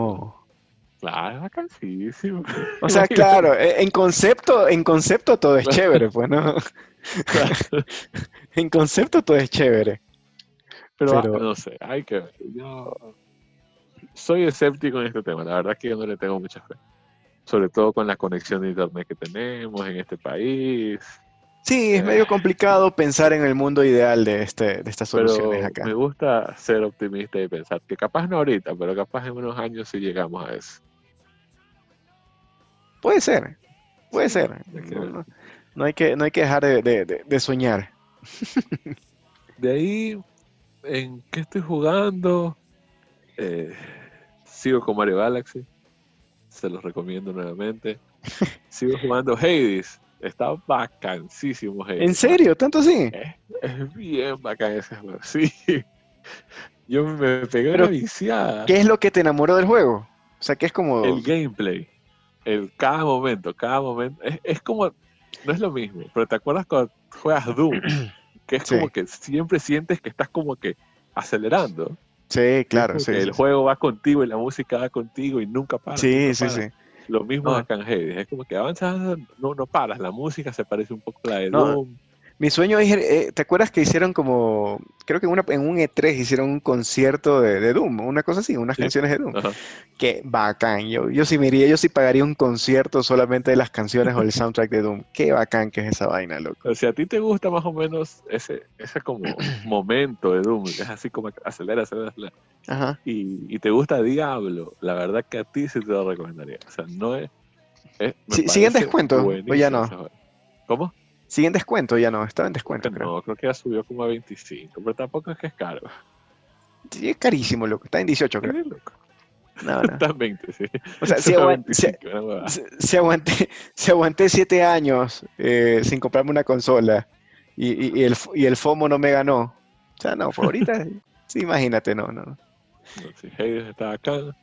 Speaker 2: Claro, es cansísimo.
Speaker 1: O sea, claro, e, en concepto, en concepto todo es chévere, pues, ¿no? en concepto todo es chévere.
Speaker 2: Pero, ah, no sé, hay que Yo soy escéptico en este tema. La verdad es que yo no le tengo mucha fe. Sobre todo con la conexión de internet que tenemos en este país.
Speaker 1: Sí, es medio complicado pensar en el mundo ideal de, este, de estas soluciones acá.
Speaker 2: Me gusta ser optimista y pensar que capaz no ahorita, pero capaz en unos años sí llegamos a eso.
Speaker 1: Puede ser, puede ser. No, hay que, no hay que dejar de, soñar.
Speaker 2: De ahí, ¿en qué estoy jugando? Eh, sigo con Mario Galaxy. Se los recomiendo nuevamente. Sigo jugando Hades Está vacancísimo.
Speaker 1: ¿En serio? ¿Tanto así?
Speaker 2: Es, bien bacán ese juego, sí. Yo me pegué una viciada.
Speaker 1: ¿Qué es lo que te enamoró del juego? O sea, que es como...
Speaker 2: El gameplay. El, cada momento, cada momento. Es, como... No es lo mismo, pero ¿te acuerdas cuando juegas Doom? que es como que siempre sientes que estás como que acelerando.
Speaker 1: Sí, claro, sí.
Speaker 2: el juego va contigo y la música va contigo y nunca para.
Speaker 1: Sí, sí, sí.
Speaker 2: Lo mismo acá en es como que avanzas, no, no paras, la música se parece un poco a la de Doom.
Speaker 1: Mi sueño es, eh, ¿te acuerdas que hicieron como, creo que una, en un E3 hicieron un concierto de, Doom, una cosa así, unas canciones de Doom? Qué bacán, yo, yo sí me iría, yo sí pagaría un concierto solamente de las canciones o el soundtrack de Doom. Qué bacán que es esa vaina, loco.
Speaker 2: O sea, a ti te gusta más o menos ese, ese como momento de Doom, que es así como acelera, acelera, acelera. Ajá. Y, y, te gusta Diablo, la verdad que a ti sí te lo recomendaría. O sea, no es... es
Speaker 1: ¿Sigue en descuento o ya no?
Speaker 2: ¿Cómo?
Speaker 1: Sigue en descuento, ya no, estaba en descuento.
Speaker 2: Creo. No, creo que ya subió como a 25, pero tampoco es que es caro.
Speaker 1: Sí, es carísimo, loco. Está en 18, creo.
Speaker 2: Loco. No, no. Está en 20, sí.
Speaker 1: O sea, si, aguanté, si, aguanté, si aguanté 7 años eh, sin comprarme una consola y, y, el, y el FOMO no me ganó. O sea, no, por ahorita, sí, imagínate, no, no. no
Speaker 2: sí, Hades está acá.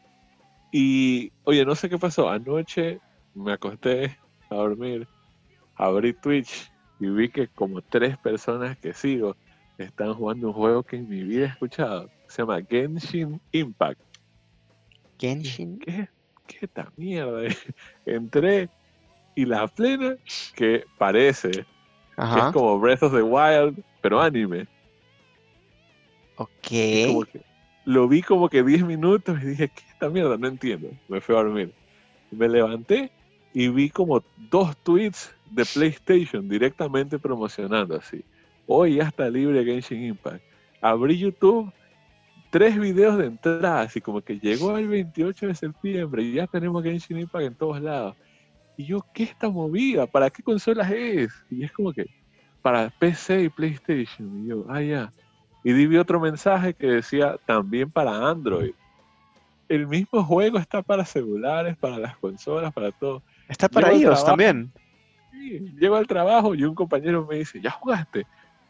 Speaker 2: Y, oye, no sé qué pasó. Anoche me acosté a dormir, abrí Twitch y vi que como tres personas que sigo están jugando un juego que en mi vida he escuchado. Se llama Genshin Impact.
Speaker 1: ¿Genshin?
Speaker 2: ¿Qué, qué esta mierda? Entré y la plena que parece que es como Breath of the Wild, pero anime.
Speaker 1: Ok.
Speaker 2: lo vi como que 10 minutos y dije, ¿qué esta mierda? No entiendo. Me fui a dormir. Me levanté y vi como dos tweets de PlayStation directamente promocionando así. Hoy ya está libre Genshin Impact. Abrí YouTube, tres videos de entrada, así como que llegó el 28 de septiembre y ya tenemos Genshin Impact en todos lados. Y yo, ¿qué esta movida? ¿Para qué consolas es? Y es como que para PC y PlayStation. Y yo, ah, ya. Y vi otro mensaje que decía también para Android. El mismo juego está para celulares, para las consolas, para todo.
Speaker 1: Está para ellos también
Speaker 2: llego al trabajo y un compañero me dice, ¿ya jugaste?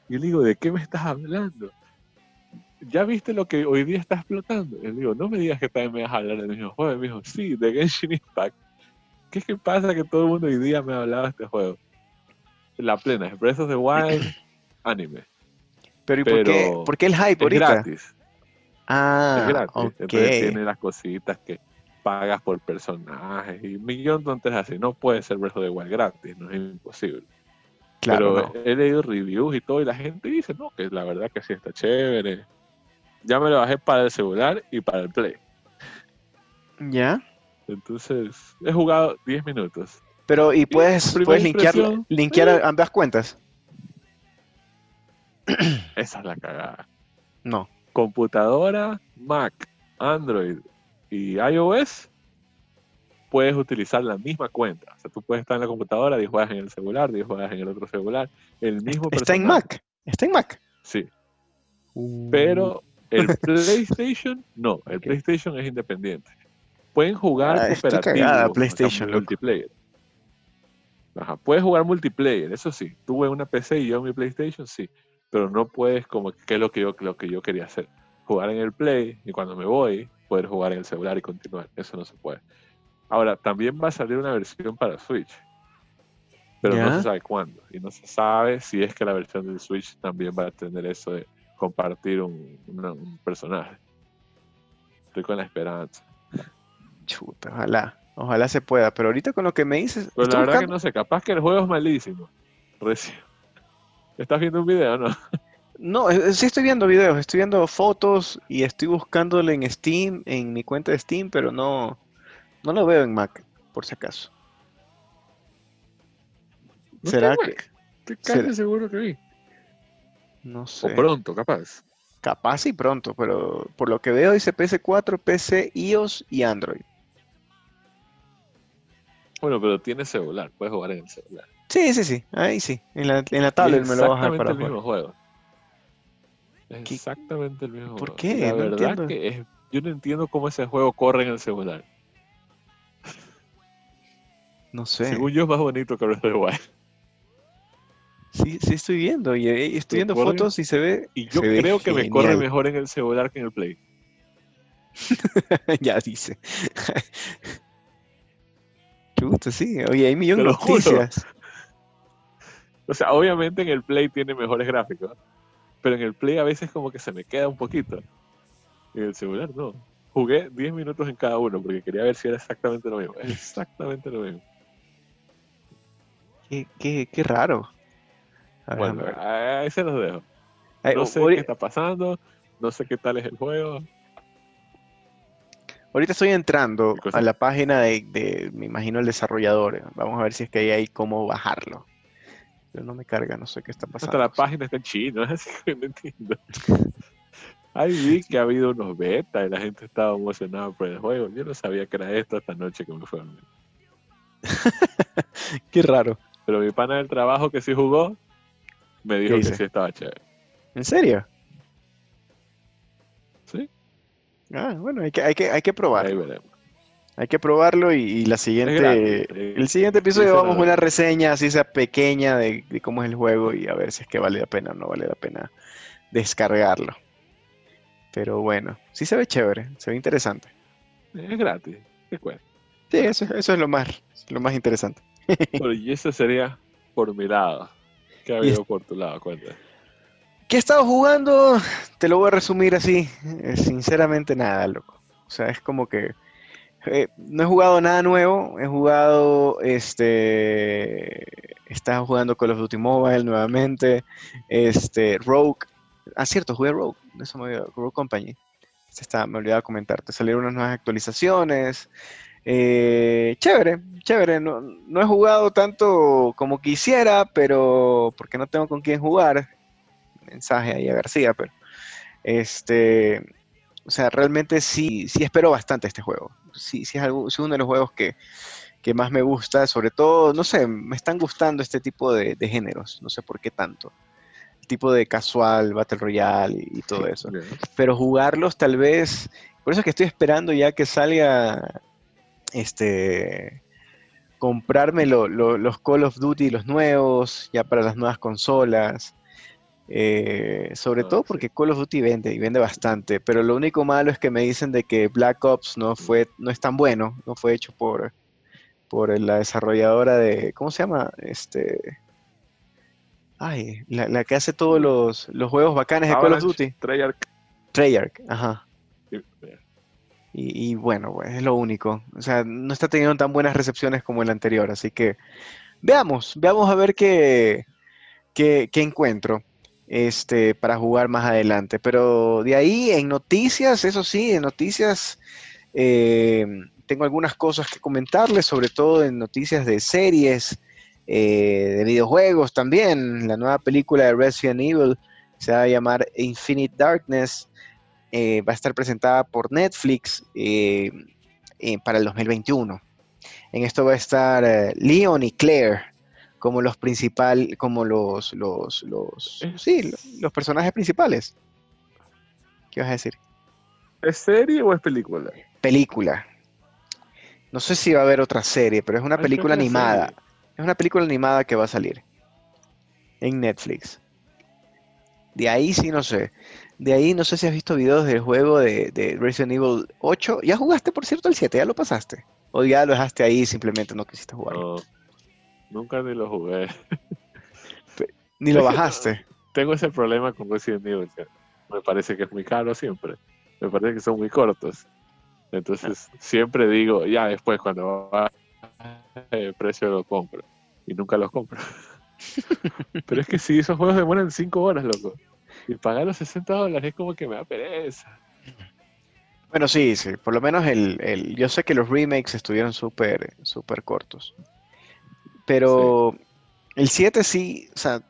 Speaker 2: Y le digo, ¿de qué me estás hablando? ¿Ya viste lo que hoy día está explotando? Y le digo, no me digas que también me vas a hablar del mismo juego. Y me dijo, sí, de Genshin Impact. ¿Qué es que pasa que todo el mundo hoy día me hablaba de este juego? La plena, Breath of the Wild, anime.
Speaker 1: Pero ¿y por, qué, por qué el hype
Speaker 2: es gratis.
Speaker 1: Ah,
Speaker 2: es gratis. Entonces tiene las cositas que pagas por personajes y un millón de tonterías así. No puede ser Breath of the Wild gratis, no es imposible. Claro, Pero he leído reviews y todo y la gente dice, no, que la verdad que sí está chévere. Ya me lo bajé para el celular y para el Play.
Speaker 1: ¿Ya?
Speaker 2: Entonces, he jugado 10 minutos.
Speaker 1: Pero, ¿y puedes, puedes linkear, linkear ambas cuentas?
Speaker 2: Esa es la cagada.
Speaker 1: No.
Speaker 2: Computadora, Mac, Android, y iOS, puedes utilizar la misma cuenta. O sea, tú puedes estar en la computadora y juegas en el celular, y juegas en el otro celular. El mismo
Speaker 1: Está en Mac. Está en Mac.
Speaker 2: Sí. Uh. Pero el PlayStation, no. El PlayStation es independiente. Pueden jugar
Speaker 1: ah, cooperativo. PlayStation,
Speaker 2: multiplayer. Ajá, puedes jugar multiplayer, eso sí. Tuve una PC y yo en mi PlayStation, sí. Pero no puedes, como que es lo que yo, lo que yo quería hacer. Jugar en el Play y cuando me voy, poder jugar en el celular y continuar. Eso no se puede. Ahora, también va a salir una versión para Switch, pero no se sabe cuándo. Y no se sabe si es que la versión del Switch también va a tener eso de compartir un, personaje. Estoy con la esperanza.
Speaker 1: Chuta, ojalá. Ojalá se pueda, pero ahorita con lo que me dices.
Speaker 2: Pero la verdad que no sé, capaz que el juego es malísimo. Recién. ¿Estás viendo un video no?
Speaker 1: No, eh, sí estoy viendo videos, estoy viendo fotos y estoy buscándole en Steam, en mi cuenta de Steam, pero no, no lo veo en Mac, por si acaso.
Speaker 2: ¿Será que...? Estoy casi seguro que vi.
Speaker 1: No sé.
Speaker 2: O pronto, capaz.
Speaker 1: Capaz y pronto, pero por lo que veo dice PS4, PC, iOS y Android.
Speaker 2: Bueno, pero tiene celular, puedes jugar en el celular.
Speaker 1: Sí, sí, sí, ahí sí, en la, en la tablet me lo baja para
Speaker 2: el mismo juego. Exactamente el mismo
Speaker 1: ¿Por
Speaker 2: qué?
Speaker 1: La
Speaker 2: verdad que yo no entiendo cómo ese juego corre en el celular.
Speaker 1: No sé.
Speaker 2: Según yo es más bonito que Breath of the Wild.
Speaker 1: Sí, sí estoy viendo y estoy viendo fotos y se ve.
Speaker 2: Y yo creo que me corre mejor en el celular que en el Play.
Speaker 1: ya dice. Qué gusto, sí. Oye, hay millones de noticias.
Speaker 2: O sea, obviamente en el Play tiene mejores gráficos, pero en el Play a veces como que se me queda un poquito. En el celular no. Jugué 10 minutos en cada uno porque quería ver si era exactamente lo mismo. Exactamente lo mismo.
Speaker 1: Qué, qué, qué raro.
Speaker 2: bueno, ahí se los dejo. No sé qué está pasando, no sé qué tal es el juego.
Speaker 1: Ahorita estoy entrando a la página de, me imagino, el desarrollador. Vamos a ver si es que hay ahí cómo bajarlo. Pero no me carga, no sé qué está pasando.
Speaker 2: Hasta la página está en chino, así que no entiendo. Ahí vi que ha habido unos betas y la gente estaba emocionada por el juego. Yo no sabía que era esto esta noche que me fue a dormir.
Speaker 1: Qué raro.
Speaker 2: Pero mi pana del trabajo que sí jugó, me dijo que sí estaba chévere.
Speaker 1: ¿En serio?
Speaker 2: Sí.
Speaker 1: Ah, bueno, hay que, hay que, hay que probarlo.
Speaker 2: Ahí veremos.
Speaker 1: Hay que probarlo y, la siguiente, el siguiente episodio vamos a una reseña así sea pequeña de, cómo es el juego y a ver si es que vale la pena o no vale la pena descargarlo. Pero bueno, sí se ve chévere, se ve interesante.
Speaker 2: Es gratis, ¿qué cuesta?
Speaker 1: Sí, eso, eso es lo más, lo más interesante.
Speaker 2: y eso sería por mi lado. ¿Qué ha habido por tu lado? Cuéntame.
Speaker 1: ¿Qué he estado jugando? Te lo voy a resumir así. Eh, sinceramente nada, loco. O sea, es como que eh, no he jugado nada nuevo. He jugado, este, estaba jugando Call of Duty Mobile nuevamente. Este, Rogue. Ah, cierto, jugué Rogue. Eso me olvidó. Rogue Company. Se está, me olvidaba comentarte. Salieron unas nuevas actualizaciones. Eh, chévere, chévere. No, no he jugado tanto como quisiera, pero porque no tengo con quién jugar mensaje ahí a García, pero este, o sea, realmente sí, sí espero bastante este juego. Sí, sí es, algo, uno de los juegos que, más me gusta, sobre todo, no sé, me están gustando este tipo de, géneros, no sé por qué tanto. El tipo de casual, Battle Royale y, todo eso. Pero jugarlos tal vez, por eso es que estoy esperando ya que salga este comprarme los Call of Duty, los nuevos, ya para las nuevas consolas. Eh, sobre ah, todo porque Call of Duty vende y vende bastante, pero lo único malo es que me dicen de que Black Ops no fue, no es tan bueno, no fue hecho por, por la desarrolladora de, ¿cómo se llama? Este, ay, la, que hace todos los, los juegos bacanes de Call of Duty.
Speaker 2: Treyarch.
Speaker 1: Treyarch, ajá. Y, bueno, pues es lo único. O sea, no está teniendo tan buenas recepciones como el anterior, así que veamos, veamos a ver qué, qué, qué encuentro este, para jugar más adelante. Pero de ahí en noticias, eso sí, en noticias eh, tengo algunas cosas que comentarles, sobre todo en noticias de series, eh, de videojuegos también. La nueva película de Resident Evil se va a llamar Infinite Darkness. Eh, va a estar presentada por Netflix para el 2021. En esto va a estar Leon y Claire como los principales, como los, los, los, sí, los personajes principales. ¿Qué vas a decir?
Speaker 2: ¿Es serie o es película?
Speaker 1: Película. No sé si va a haber otra serie, pero es una película animada. Es una película animada que va a salir en Netflix. De ahí sí no sé. De ahí no sé si has visto videos del juego de, de Resident Evil 8. ¿Ya jugaste, por cierto, el 7? ¿Ya lo pasaste? ¿O ya lo dejaste ahí y simplemente no quisiste jugar?
Speaker 2: Nunca ni lo jugué.
Speaker 1: Ni lo bajaste.
Speaker 2: Tengo ese problema con Resident Evil. me parece que es muy caro siempre. Me parece que son muy cortos. Entonces siempre digo, ya después cuando va el precio lo compro. Y nunca los compro. Pero es que si esos juegos demoran 5 horas, loco. Y pagar los 60 dólares es como que me da pereza.
Speaker 1: Bueno, sí, sí. Por lo menos el, el yo sé que los remakes estuvieron súper, súper cortos. Pero el 7 sí, o sea,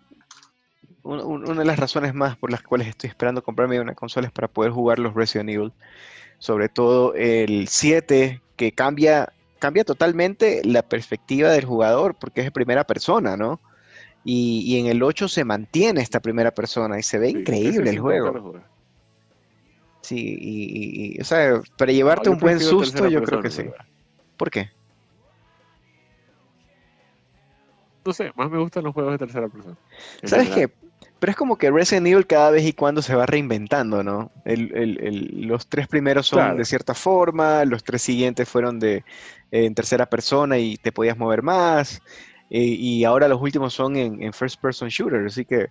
Speaker 1: una de las razones más por las cuales estoy esperando comprarme una consola es para poder jugar los Resident Evil. Sobre todo el 7, que cambia, cambia totalmente la perspectiva del jugador, porque es de primera persona, ¿no? Y, en el 8 se mantiene esta primera persona y se ve increíble el juego. Sí, y, o sea, para llevarte un buen susto, yo creo que sí. ¿Por qué?
Speaker 2: No sé, más me gustan los juegos de tercera persona.
Speaker 1: ¿Sabes qué? Pero es como que Resident Evil cada vez y cuando se va reinventando, ¿no? los tres primeros son de cierta forma, los tres siguientes fueron de en tercera persona y te podías mover más. y ahora los últimos son en, first person shooter, así que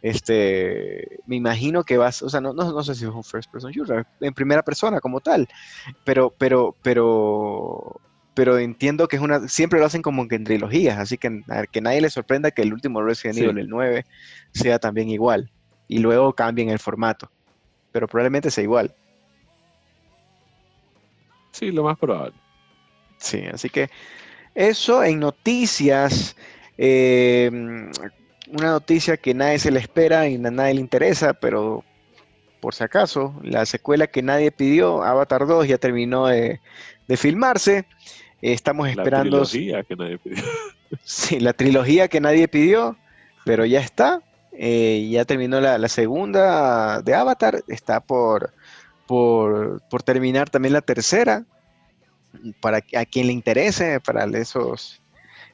Speaker 1: este, me imagino que vas, o sea, no, no, no, sé si es un first person shooter, en primera persona como tal, pero, pero, pero, pero entiendo que es una, siempre lo hacen como que en trilogías, así que que nadie le sorprenda que el último Resident Evil, el 9, sea también igual, y luego cambien el formato, pero probablemente sea igual.
Speaker 2: Sí, lo más probable.
Speaker 1: Sí, así que eso en noticias, eh, una noticia que nadie se le espera y a nadie le interesa, pero por si acaso, la secuela que nadie pidió, Avatar 2, ya terminó de, filmarse. Estamos esperando.
Speaker 2: La trilogía que nadie pidió.
Speaker 1: Sí, la trilogía que nadie pidió, pero ya está. Eh, ya terminó la, segunda de Avatar, está por, por, por terminar también la tercera para a quien le interese, para esos,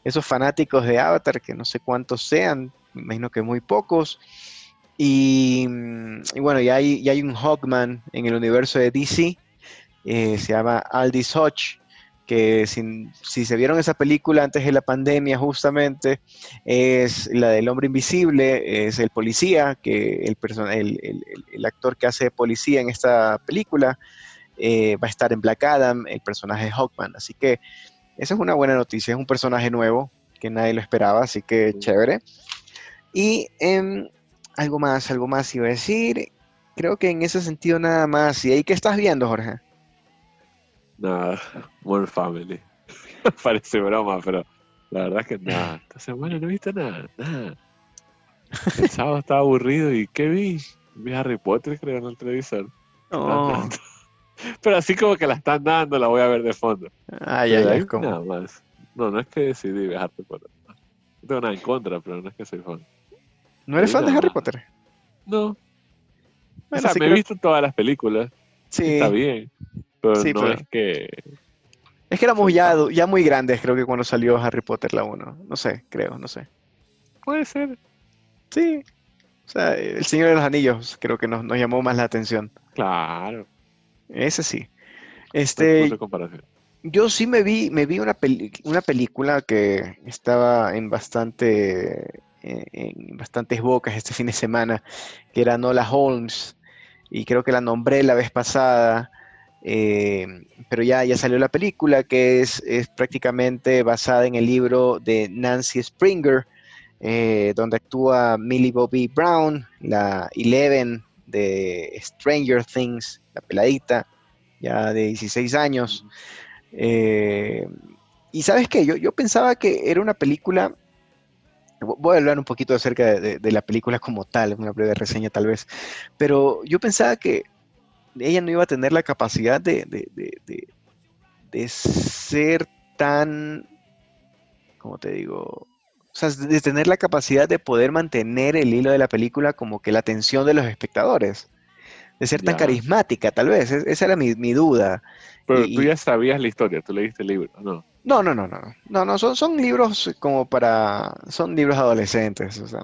Speaker 1: esos fanáticos de Avatar, que no sé cuántos sean, me imagino que muy pocos. Y, bueno, ya hay, ya hay un Hawkman en el universo de DC, eh, se llama Aldis Hodge, que si, se vieron esa película antes de la pandemia justamente, es la del hombre invisible, es el policía, que el, el, el actor que hace policía en esta película, eh, va a estar en Black Adam, el personaje Hawkman. Así que esa es una buena noticia, es un personaje nuevo que nadie lo esperaba, así que chévere. Y em, algo más, algo más iba a decir. Creo que en ese sentido nada más. ¿Y ahí qué estás viendo, Jorge?
Speaker 2: Nada, More Family. Parece broma, pero la verdad es que nada. Esta semana no he visto nada, nada. El sábado estaba aburrido y ¿qué vi? Vi Harry Potter, creo, en el televisor.
Speaker 1: No.
Speaker 2: Pero así como que la están dando, la voy a ver de fondo.
Speaker 1: Ah, ya, ya,
Speaker 2: Nada más. No, no es que decidí ver Harry Potter. No tengo nada en contra, pero no es que soy fan.
Speaker 1: ¿No eres fan de Harry Potter?
Speaker 2: No. o sea, me he visto todas las películas. Sí. Está bien. Pero no es que.
Speaker 1: Es que éramos ya, ya muy grandes, creo que cuando salió Harry Potter la 1. No sé, creo, no sé.
Speaker 2: Puede ser.
Speaker 1: Sí. O sea, El Señor de los Anillos creo que nos, nos llamó más la atención.
Speaker 2: Claro.
Speaker 1: Ese sí. Este, yo sí me vi, me vi una, una película que estaba en bastante en bastantes bocas este fin de semana, que era Nola Holmes, y creo que la nombré la vez pasada, eh, pero ya, ya salió la película, que es, es, prácticamente basada en el libro de Nancy Springer, eh, donde actúa Millie Bobby Brown, la Eleven de Stranger Things, la peladita, ya de 16 años. Eh, y sabes qué, yo, yo pensaba que era una película, voy a hablar un poquito acerca de, la película como tal, una breve reseña tal vez, pero yo pensaba que ella no iba a tener la capacidad de, de ser tan, ¿cómo te digo? O sea, de tener la capacidad de poder mantener el hilo de la película como que la atención de los espectadores de ser tan carismática, tal vez. esa era mi, duda.
Speaker 2: Pero tú ya sabías la historia, tú leíste el libro, ¿no?
Speaker 1: No, no, no, no. No, no, son, son libros como para. Son libros adolescentes. O sea,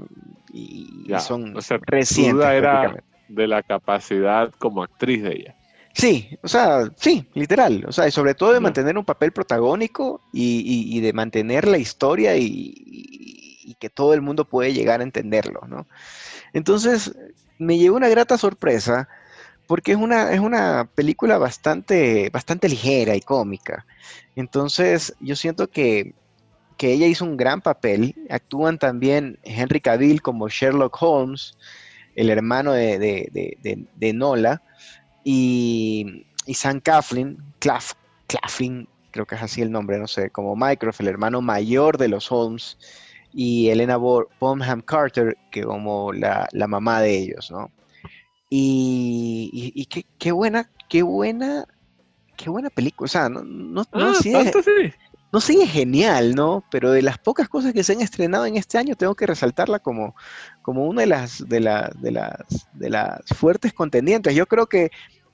Speaker 1: y, son recientes. Tu duda era
Speaker 2: de la capacidad como actriz de ella.
Speaker 1: Sí, o sea, sí, literal. O sea, y sobre todo de mantener un papel protagónico y, de mantener la historia y, y, que todo el mundo puede llegar a entenderlo, ¿no? Entonces, me llevó una grata sorpresa porque es una, es una película bastante, bastante ligera y cómica. Entonces, yo siento que, ella hizo un gran papel. Actúan también Henry Cavill como Sherlock Holmes, el hermano de, Nola, y, Sam Claflin, Claflin, creo que es así el nombre, no sé, como Mycroft, el hermano mayor de los Holmes, y Elena Bonham Carter, que como la, la mamá de ellos, ¿no? Y, qué, buena, qué buena, qué buena película. O sea, no, no, no,
Speaker 2: ah,
Speaker 1: no sigue genial, ¿no? Pero de las pocas cosas que se han estrenado en este año, tengo que resaltarla como, como una de las, de, de, las, de las fuertes contendientes. Yo creo que,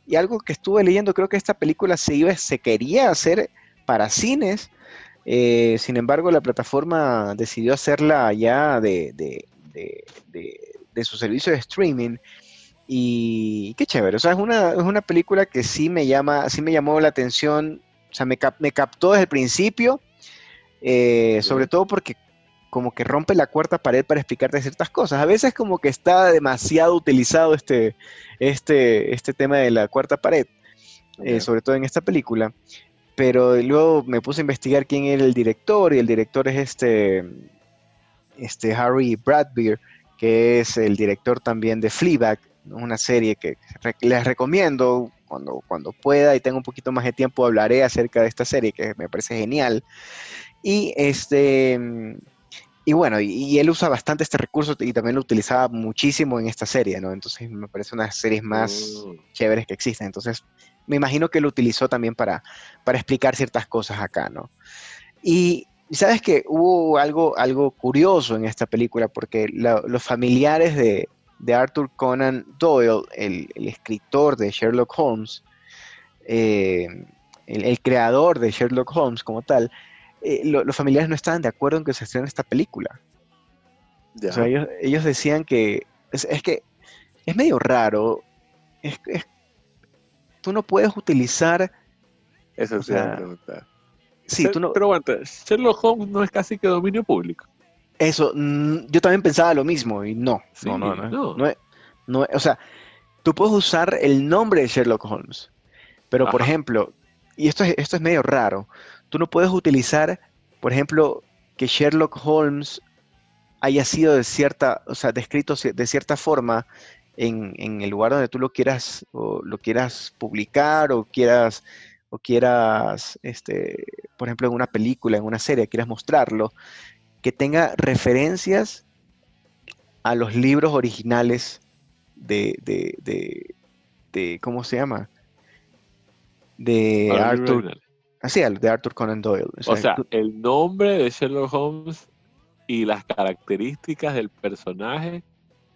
Speaker 1: y algo que estuve leyendo, creo que esta película se, iba, se quería hacer para cines, eh, sin embargo, la plataforma decidió hacerla ya de, de, de su servicio de streaming y qué chévere, o sea, es una, es una película que sí me llama, sí me llamó la atención, o sea, me, me captó desde el principio, eh, sobre todo porque como que rompe la cuarta pared para explicarte ciertas cosas. A veces como que está demasiado utilizado este, este, este tema de la cuarta pared, eh, sobre todo en esta película. Pero luego me puse a investigar quién era el director y el director es este, este Harry Bradbeer, que es el director también de Fleabag, una serie que les recomiendo cuando, cuando pueda y tenga un poquito más de tiempo hablaré acerca de esta serie que me parece genial. Y este y bueno, y, él usa bastante este recurso y también lo utilizaba muchísimo en esta serie, ¿no? Entonces me parece una de las series más mm. chéveres que existen. Entonces me imagino que lo utilizó también para, para explicar ciertas cosas acá, ¿no? Y sabes que hubo algo, algo curioso en esta película porque los familiares de, Arthur Conan Doyle, el, escritor de Sherlock Holmes, eh, el, creador de Sherlock Holmes como tal, eh, los familiares no estaban de acuerdo en que se estrene esta película. O sea, ellos, decían que es, que es medio raro. Es, tú no puedes utilizar.
Speaker 2: Eso es pregunta. Sí, tú no, pero aguanta, Sherlock Holmes no es casi que dominio público.
Speaker 1: Eso, mm, yo también pensaba lo mismo y no. no, no, no, no. no, o sea, tú puedes usar el nombre de Sherlock Holmes, pero por ejemplo, y esto esto es medio raro, tú no puedes utilizar, por ejemplo, que Sherlock Holmes haya sido de cierta, o sea, descrito de cierta forma en, el lugar donde tú lo quieras, o lo quieras publicar, o quieras, o quieras, este, por ejemplo, en una película, en una serie, quieras mostrarlo, que tenga referencias a los libros originales de, de, de, ¿cómo se llama? De Arthur. Así, el de Arthur Conan Doyle.
Speaker 2: O sea, el nombre de Sherlock Holmes y las características del personaje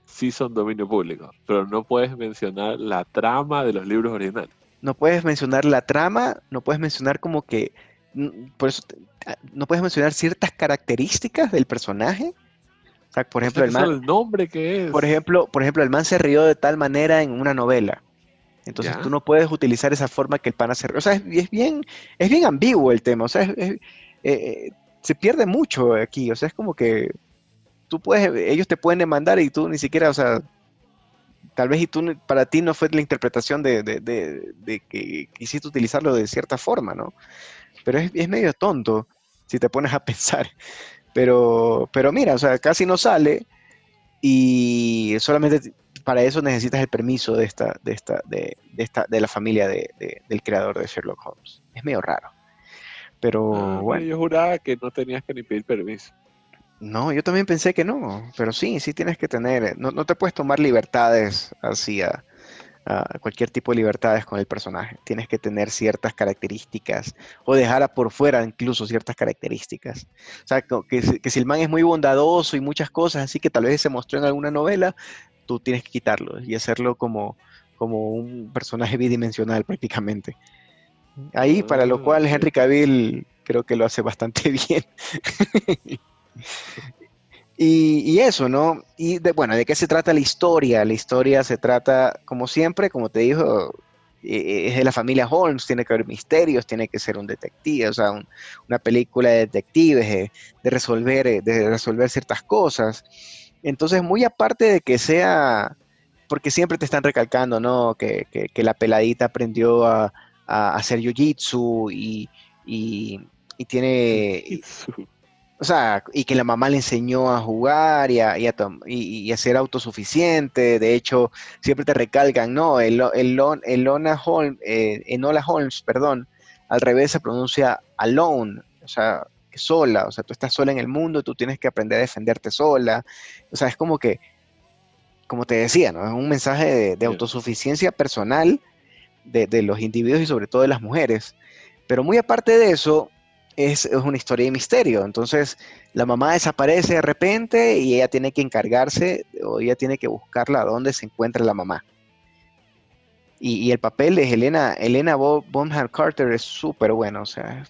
Speaker 2: sí son dominio público, pero no puedes mencionar la trama de los libros originales.
Speaker 1: No puedes mencionar la trama, no puedes mencionar como que, por eso, ah, no puedes mencionar ciertas características del personaje. O sea, por ejemplo, el
Speaker 2: man, el nombre que es.
Speaker 1: Por ejemplo, por ejemplo, el man se rió de tal manera en una novela. Entonces tú no puedes utilizar esa forma que el pana se... O sea, es, bien, es bien ambiguo el tema. O sea, eh, eh, se pierde mucho aquí. O sea, es como que tú puedes, ellos te pueden demandar y tú ni siquiera, o sea, tal vez y tú, para ti no fue la interpretación de, que quisiste utilizarlo de cierta forma, ¿no? Pero es, es, medio tonto si te pones a pensar. Pero, pero mira, o sea, casi no sale y solamente para eso necesitas el permiso de esta, de esta, de, esta, de la familia del creador de Sherlock Holmes. Es medio raro. Pero ah, bueno.
Speaker 2: Yo juraba que no tenías que ni pedir permiso.
Speaker 1: No, yo también pensé que no, pero sí, sí tienes que tener, no, no te puedes tomar libertades así a, cualquier tipo de libertades con el personaje. Tienes que tener ciertas características o dejar por fuera incluso ciertas características. O sea, que, que si el man es muy bondadoso y muchas cosas, así que tal vez se mostró en alguna novela, tú tienes que quitarlo y hacerlo como, como un personaje bidimensional prácticamente. Ahí, para lo cual ah, Henry Cavill creo que lo hace bastante bien. Y, eso, ¿no? Y de, bueno, ¿de qué se trata la historia? La historia se trata, como siempre, como te dijo, e, e, es de la familia Holmes, tiene que haber misterios, tiene que ser un detective, o sea, una película de detectives, de, resolver, de resolver ciertas cosas. Entonces, muy aparte de que sea, porque siempre te están recalcando, ¿no? Que, la peladita aprendió a, hacer jiu-jitsu y, y, tiene... o sea, y que la mamá le enseñó a jugar y a, y a, ser autosuficiente. De hecho, siempre te recalcan, ¿no? El, el, el Holmes, eh, Enola Holmes, perdón, al revés se pronuncia alone. O sea, sola, o sea, tú estás sola en el mundo, tú tienes que aprender a defenderte sola, o sea, es como que, como te decía, ¿no? Es un mensaje de, autosuficiencia personal de, los individuos y sobre todo de las mujeres, pero muy aparte de eso, es, una historia de misterio, entonces la mamá desaparece de repente y ella tiene que encargarse o ella tiene que buscarla a dónde se encuentra la mamá. Y, el papel de Helena, Helena Bonham Carter es súper bueno. O sea,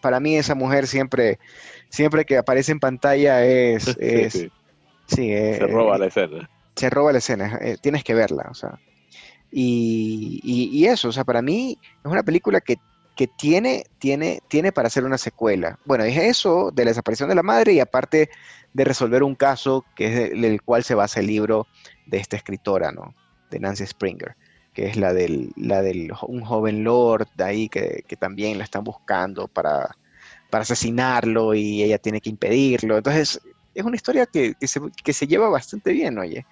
Speaker 1: para, mí esa mujer siempre, siempre que aparece en pantalla es... sí,
Speaker 2: se roba la escena.
Speaker 1: Se roba la escena, eh, tienes que verla. O sea. Y, y, eso, o sea, para mí es una película que que tiene, tiene, tiene para hacer una secuela. Bueno, es eso de la desaparición de la madre y aparte de resolver un caso que es el, cual se basa el libro de esta escritora, ¿no? De Nancy Springer, que es la del, la del un joven lord de ahí que, también la están buscando para, para asesinarlo y ella tiene que impedirlo. Entonces, es una historia que, se, que se lleva bastante bien, oye.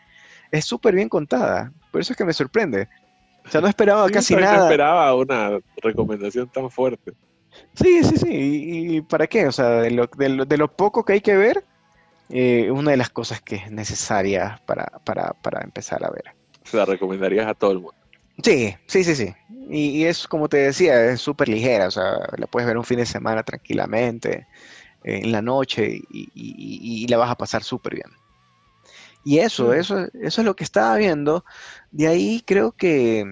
Speaker 1: Es súper bien contada. Por eso es que me sorprende. O sea, no esperaba casi nada. No
Speaker 2: esperaba una recomendación tan fuerte.
Speaker 1: Sí, sí, sí. ¿Y, para qué? O sea, de lo, de lo, poco que hay que ver, eh, una de las cosas que es necesaria para, para, para empezar a ver.
Speaker 2: Se la recomendarías a todo el mundo.
Speaker 1: Sí, sí, sí, sí. Y, es como te decía, es súper ligera, o sea, la puedes ver un fin de semana tranquilamente, eh, en la noche, y, y, la vas a pasar súper bien. Y eso, eso, eso es lo que estaba viendo. De ahí creo que,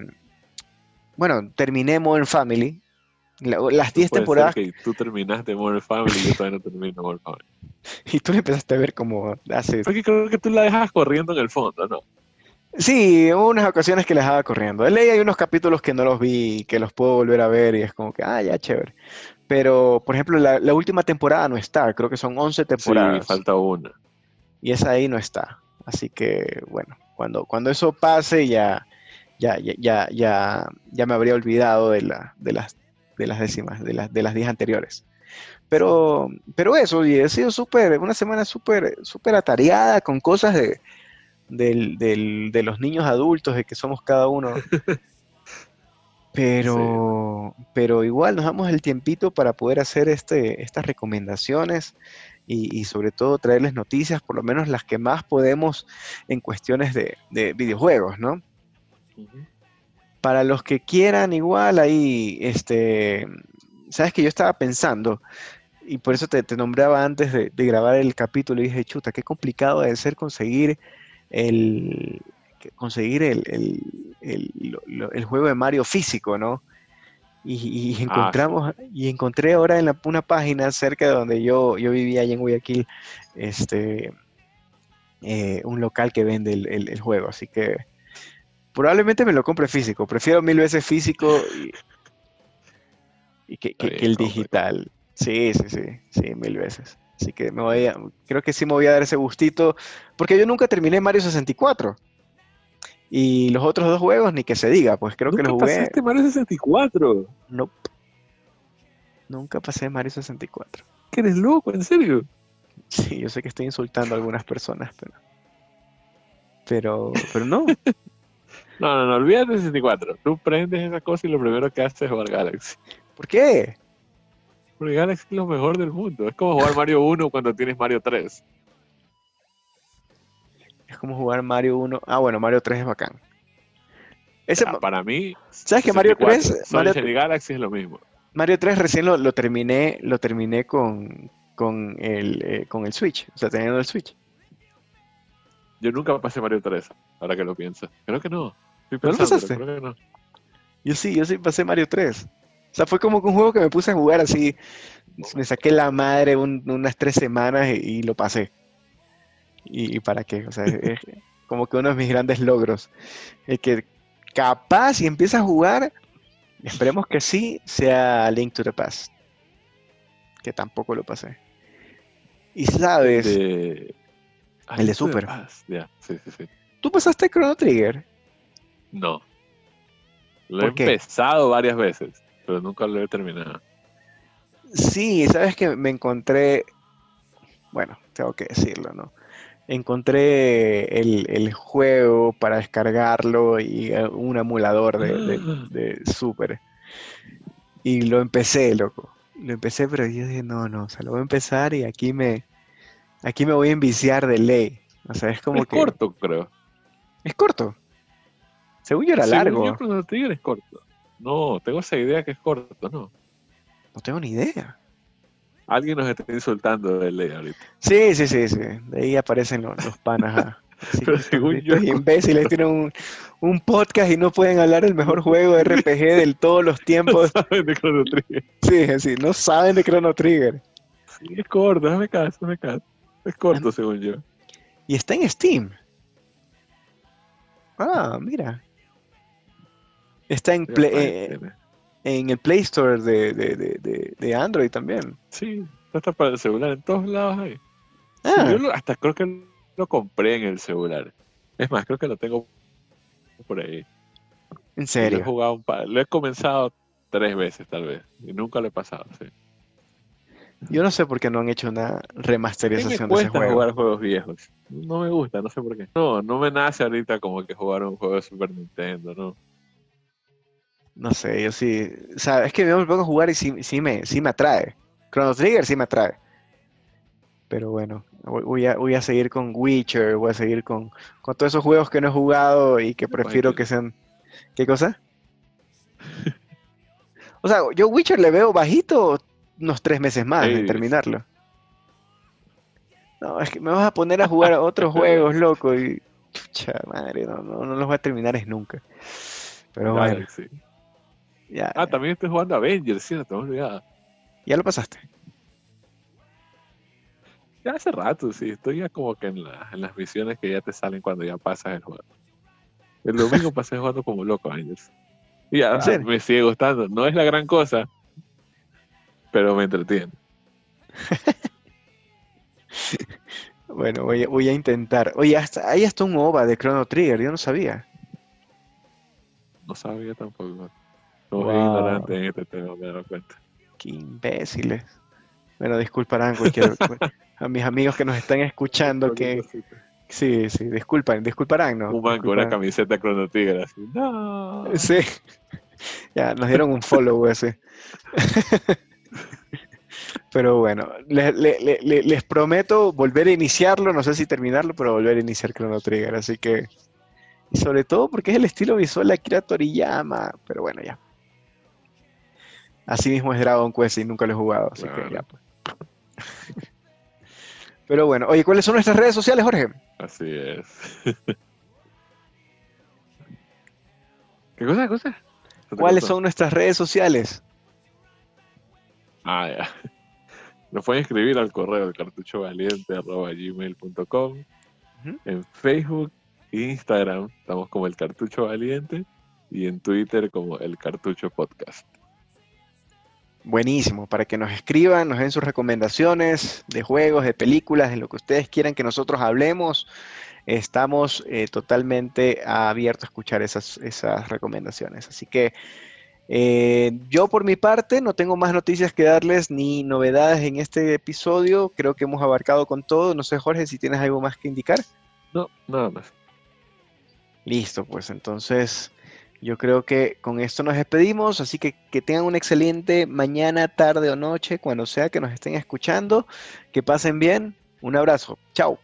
Speaker 1: bueno, terminé Modern Family. las 10 temporadas.
Speaker 2: Que tú terminaste Modern Family y yo todavía no termino Modern Family.
Speaker 1: y tú le empezaste a ver como hace.
Speaker 2: Porque creo que tú la dejas corriendo en el fondo, ¿no?
Speaker 1: Sí, hubo unas ocasiones que la dejaba corriendo. Ley hay unos capítulos que no los vi, que los puedo volver a ver y es como que, ah, ya, chévere. Pero, por ejemplo, la, la última temporada no está, creo que son 11 temporadas.
Speaker 2: Sí, falta una.
Speaker 1: Y esa ahí no está. Así que, bueno, cuando, cuando eso pase ya, ya, ya, ya, ya, me habría olvidado de, la, de, las, de las décimas, de, las, de las 10 anteriores. Pero, pero eso, y ha sido súper, una semana súper, súper atareada con cosas de, de los niños adultos, de que somos cada uno. Pero, pero igual nos damos el tiempito para poder hacer este, estas recomendaciones y, sobre todo traerles noticias, por lo menos las que más podemos en cuestiones de, videojuegos, ¿no? Para los que quieran igual ahí, este, sabes que yo estaba pensando, y por eso te, nombraba antes de, grabar el capítulo, y dije, chuta, qué complicado debe ser conseguir el conseguir el, el juego de Mario físico, ¿no? Y, ah, encontramos, y encontré ahora en una página cerca de donde yo, yo vivía, allá en Guayaquil, este, eh, un local que vende el, juego. Así que probablemente me lo compre físico. Prefiero mil veces físico y, que, el digital. Sí, sí, sí, sí, mil veces. Así que me voy a, creo que sí me voy a dar ese gustito, porque yo nunca terminé Mario 64. Y los otros dos juegos, ni que se diga, pues creo que los jugué.
Speaker 2: pasaste Mario 64?
Speaker 1: No. Nunca pasé Mario 64.
Speaker 2: ¿Qué eres loco? ¿En serio?
Speaker 1: Sí, yo sé que estoy insultando a algunas personas, pero. Pero, pero no.
Speaker 2: no, no, no, olvídate de 64. Tú prendes esa cosa y lo primero que haces es jugar Galaxy.
Speaker 1: ¿Por qué?
Speaker 2: Porque Galaxy es lo mejor del mundo. Es como jugar Mario 1 cuando tienes Mario 3.
Speaker 1: Como jugar Mario 1. Ah, bueno, Mario 3 es bacán.
Speaker 2: Ese, para mí,
Speaker 1: ¿sabes que Mario 3?
Speaker 2: Mario Galaxy es lo mismo.
Speaker 1: Mario 3 recién lo, terminé, lo terminé con, con, el, eh, con el Switch, o sea, teniendo el Switch.
Speaker 2: Yo nunca pasé Mario 3, ahora que lo pienso. Creo que no.
Speaker 1: ¿No lo pasaste? Creo que no. Yo sí, yo sí pasé Mario 3. O sea, fue como un juego que me puse a jugar así. Me saqué la madre unas tres semanas y lo pasé y, para qué. O sea, es como que uno de mis grandes logros. Es que capaz y empieza a jugar, esperemos que sí, sea Link to the Past. Que tampoco lo pasé. Y sabes, el de Super. ¿Tú pasaste Chrono Trigger?
Speaker 2: No. Lo he empezado varias veces, pero nunca lo he terminado.
Speaker 1: Sí, sabes que me encontré, bueno, tengo que decirlo, ¿no? Encontré el, juego para descargarlo y eh, un emulador de, Super. Y lo empecé, loco. Lo empecé, pero yo dije, no, no, o sea, lo voy a empezar y aquí me, aquí me voy a enviciar de ley. O sea, es como que...
Speaker 2: corto, creo.
Speaker 1: Es corto. Según yo era largo.
Speaker 2: Yo es corto. No, tengo esa idea que es corto, ¿no?
Speaker 1: No tengo ni idea.
Speaker 2: Alguien nos está insultando de ley ahorita.
Speaker 1: Sí, sí, sí, sí. De ahí aparecen los, panas.
Speaker 2: Pero según yo.
Speaker 1: imbéciles tienen un, podcast y no pueden hablar del mejor juego de RPG de todos los tiempos.
Speaker 2: No saben de Chrono Trigger.
Speaker 1: Sí, sí, no saben de Chrono Trigger.
Speaker 2: Sí, es corto, déjame caso, déjame caso. Es corto, según yo.
Speaker 1: Y está en Steam. Ah, mira. Está en Play. Eh, en el Play Store de, Android también.
Speaker 2: Sí, está para el celular en todos lados ahí. Ah. yo hasta creo que lo compré en el celular. Es más, creo que lo tengo por ahí.
Speaker 1: ¿En serio?
Speaker 2: Lo he, jugado un par, lo he comenzado tres veces tal vez y nunca lo he pasado, sí.
Speaker 1: Yo no sé por qué no han hecho una remasterización
Speaker 2: de
Speaker 1: ese juego.
Speaker 2: jugar juegos viejos. No me gusta, no sé por qué. No, no me nace ahorita como que jugar un juego de Super Nintendo, ¿no?
Speaker 1: No sé, yo sí. O sea, es que me pongo a jugar y sí, sí, me, sí me atrae. Chrono Trigger sí me atrae. Pero bueno, voy a, voy a seguir con Witcher, voy a seguir con, con todos esos juegos que no he jugado y que prefiero que sean. ¿Qué cosa? O sea, yo Witcher le veo bajito unos tres meses más de terminarlo. No, es que me vas a poner a jugar a otros juegos, loco, y. Chucha madre, no, no, no los voy a terminar es nunca. Pero bueno.
Speaker 2: Ah, también estoy jugando Avengers, sí, no te olvidado.
Speaker 1: ¿Ya lo pasaste?
Speaker 2: Ya hace rato, sí. Estoy ya como que en, las misiones que ya te salen cuando ya pasas el juego. El domingo pasé jugando como loco Avengers. Y ya me sigue gustando. No es la gran cosa, pero me entretiene.
Speaker 1: bueno, voy a, intentar. Oye, hasta, hay hasta un OVA de Chrono Trigger, yo no sabía.
Speaker 2: No sabía tampoco. No wow. en este tema, me doy cuenta.
Speaker 1: Qué imbéciles. Bueno, disculparán cualquier, a mis amigos que nos están escuchando que... Sí, sí, disculpan, disculparán, ¿no?
Speaker 2: Un man con una camiseta Chrono Trigger así. No.
Speaker 1: Sí. Ya, nos dieron un follow ese. Pero bueno, les prometo volver a iniciarlo, no sé si terminarlo, pero volver a iniciar Chrono Trigger, así que... Y sobre todo porque es el estilo visual de Akira Toriyama, pero bueno, ya. Así mismo es Dragon Quest y nunca lo he jugado, así que ya pues. Pero bueno, oye, ¿cuáles son nuestras redes sociales, Jorge?
Speaker 2: Así es. ¿Qué cosa? ¿Qué cosa?
Speaker 1: ¿Cuáles son nuestras redes sociales?
Speaker 2: Ah, ya. Nos pueden escribir al correo del cartuchovaliente.gmail.com En Facebook e Instagram estamos como el Cartucho Valiente y en Twitter como el Cartucho Podcast.
Speaker 1: Buenísimo, para que nos escriban, nos den sus recomendaciones de juegos, de películas, de lo que ustedes quieran que nosotros hablemos. Estamos eh, totalmente abiertos a escuchar esas, esas recomendaciones. Así que eh, yo por mi parte no tengo más noticias que darles ni novedades en este episodio. Creo que hemos abarcado con todo. No sé, Jorge, si tienes algo más que indicar.
Speaker 2: No, nada más.
Speaker 1: Listo, pues entonces yo creo que con esto nos despedimos. Así que que tengan una excelente mañana, tarde o noche, cuando sea que nos estén escuchando. Que pasen bien. Un abrazo. Chao.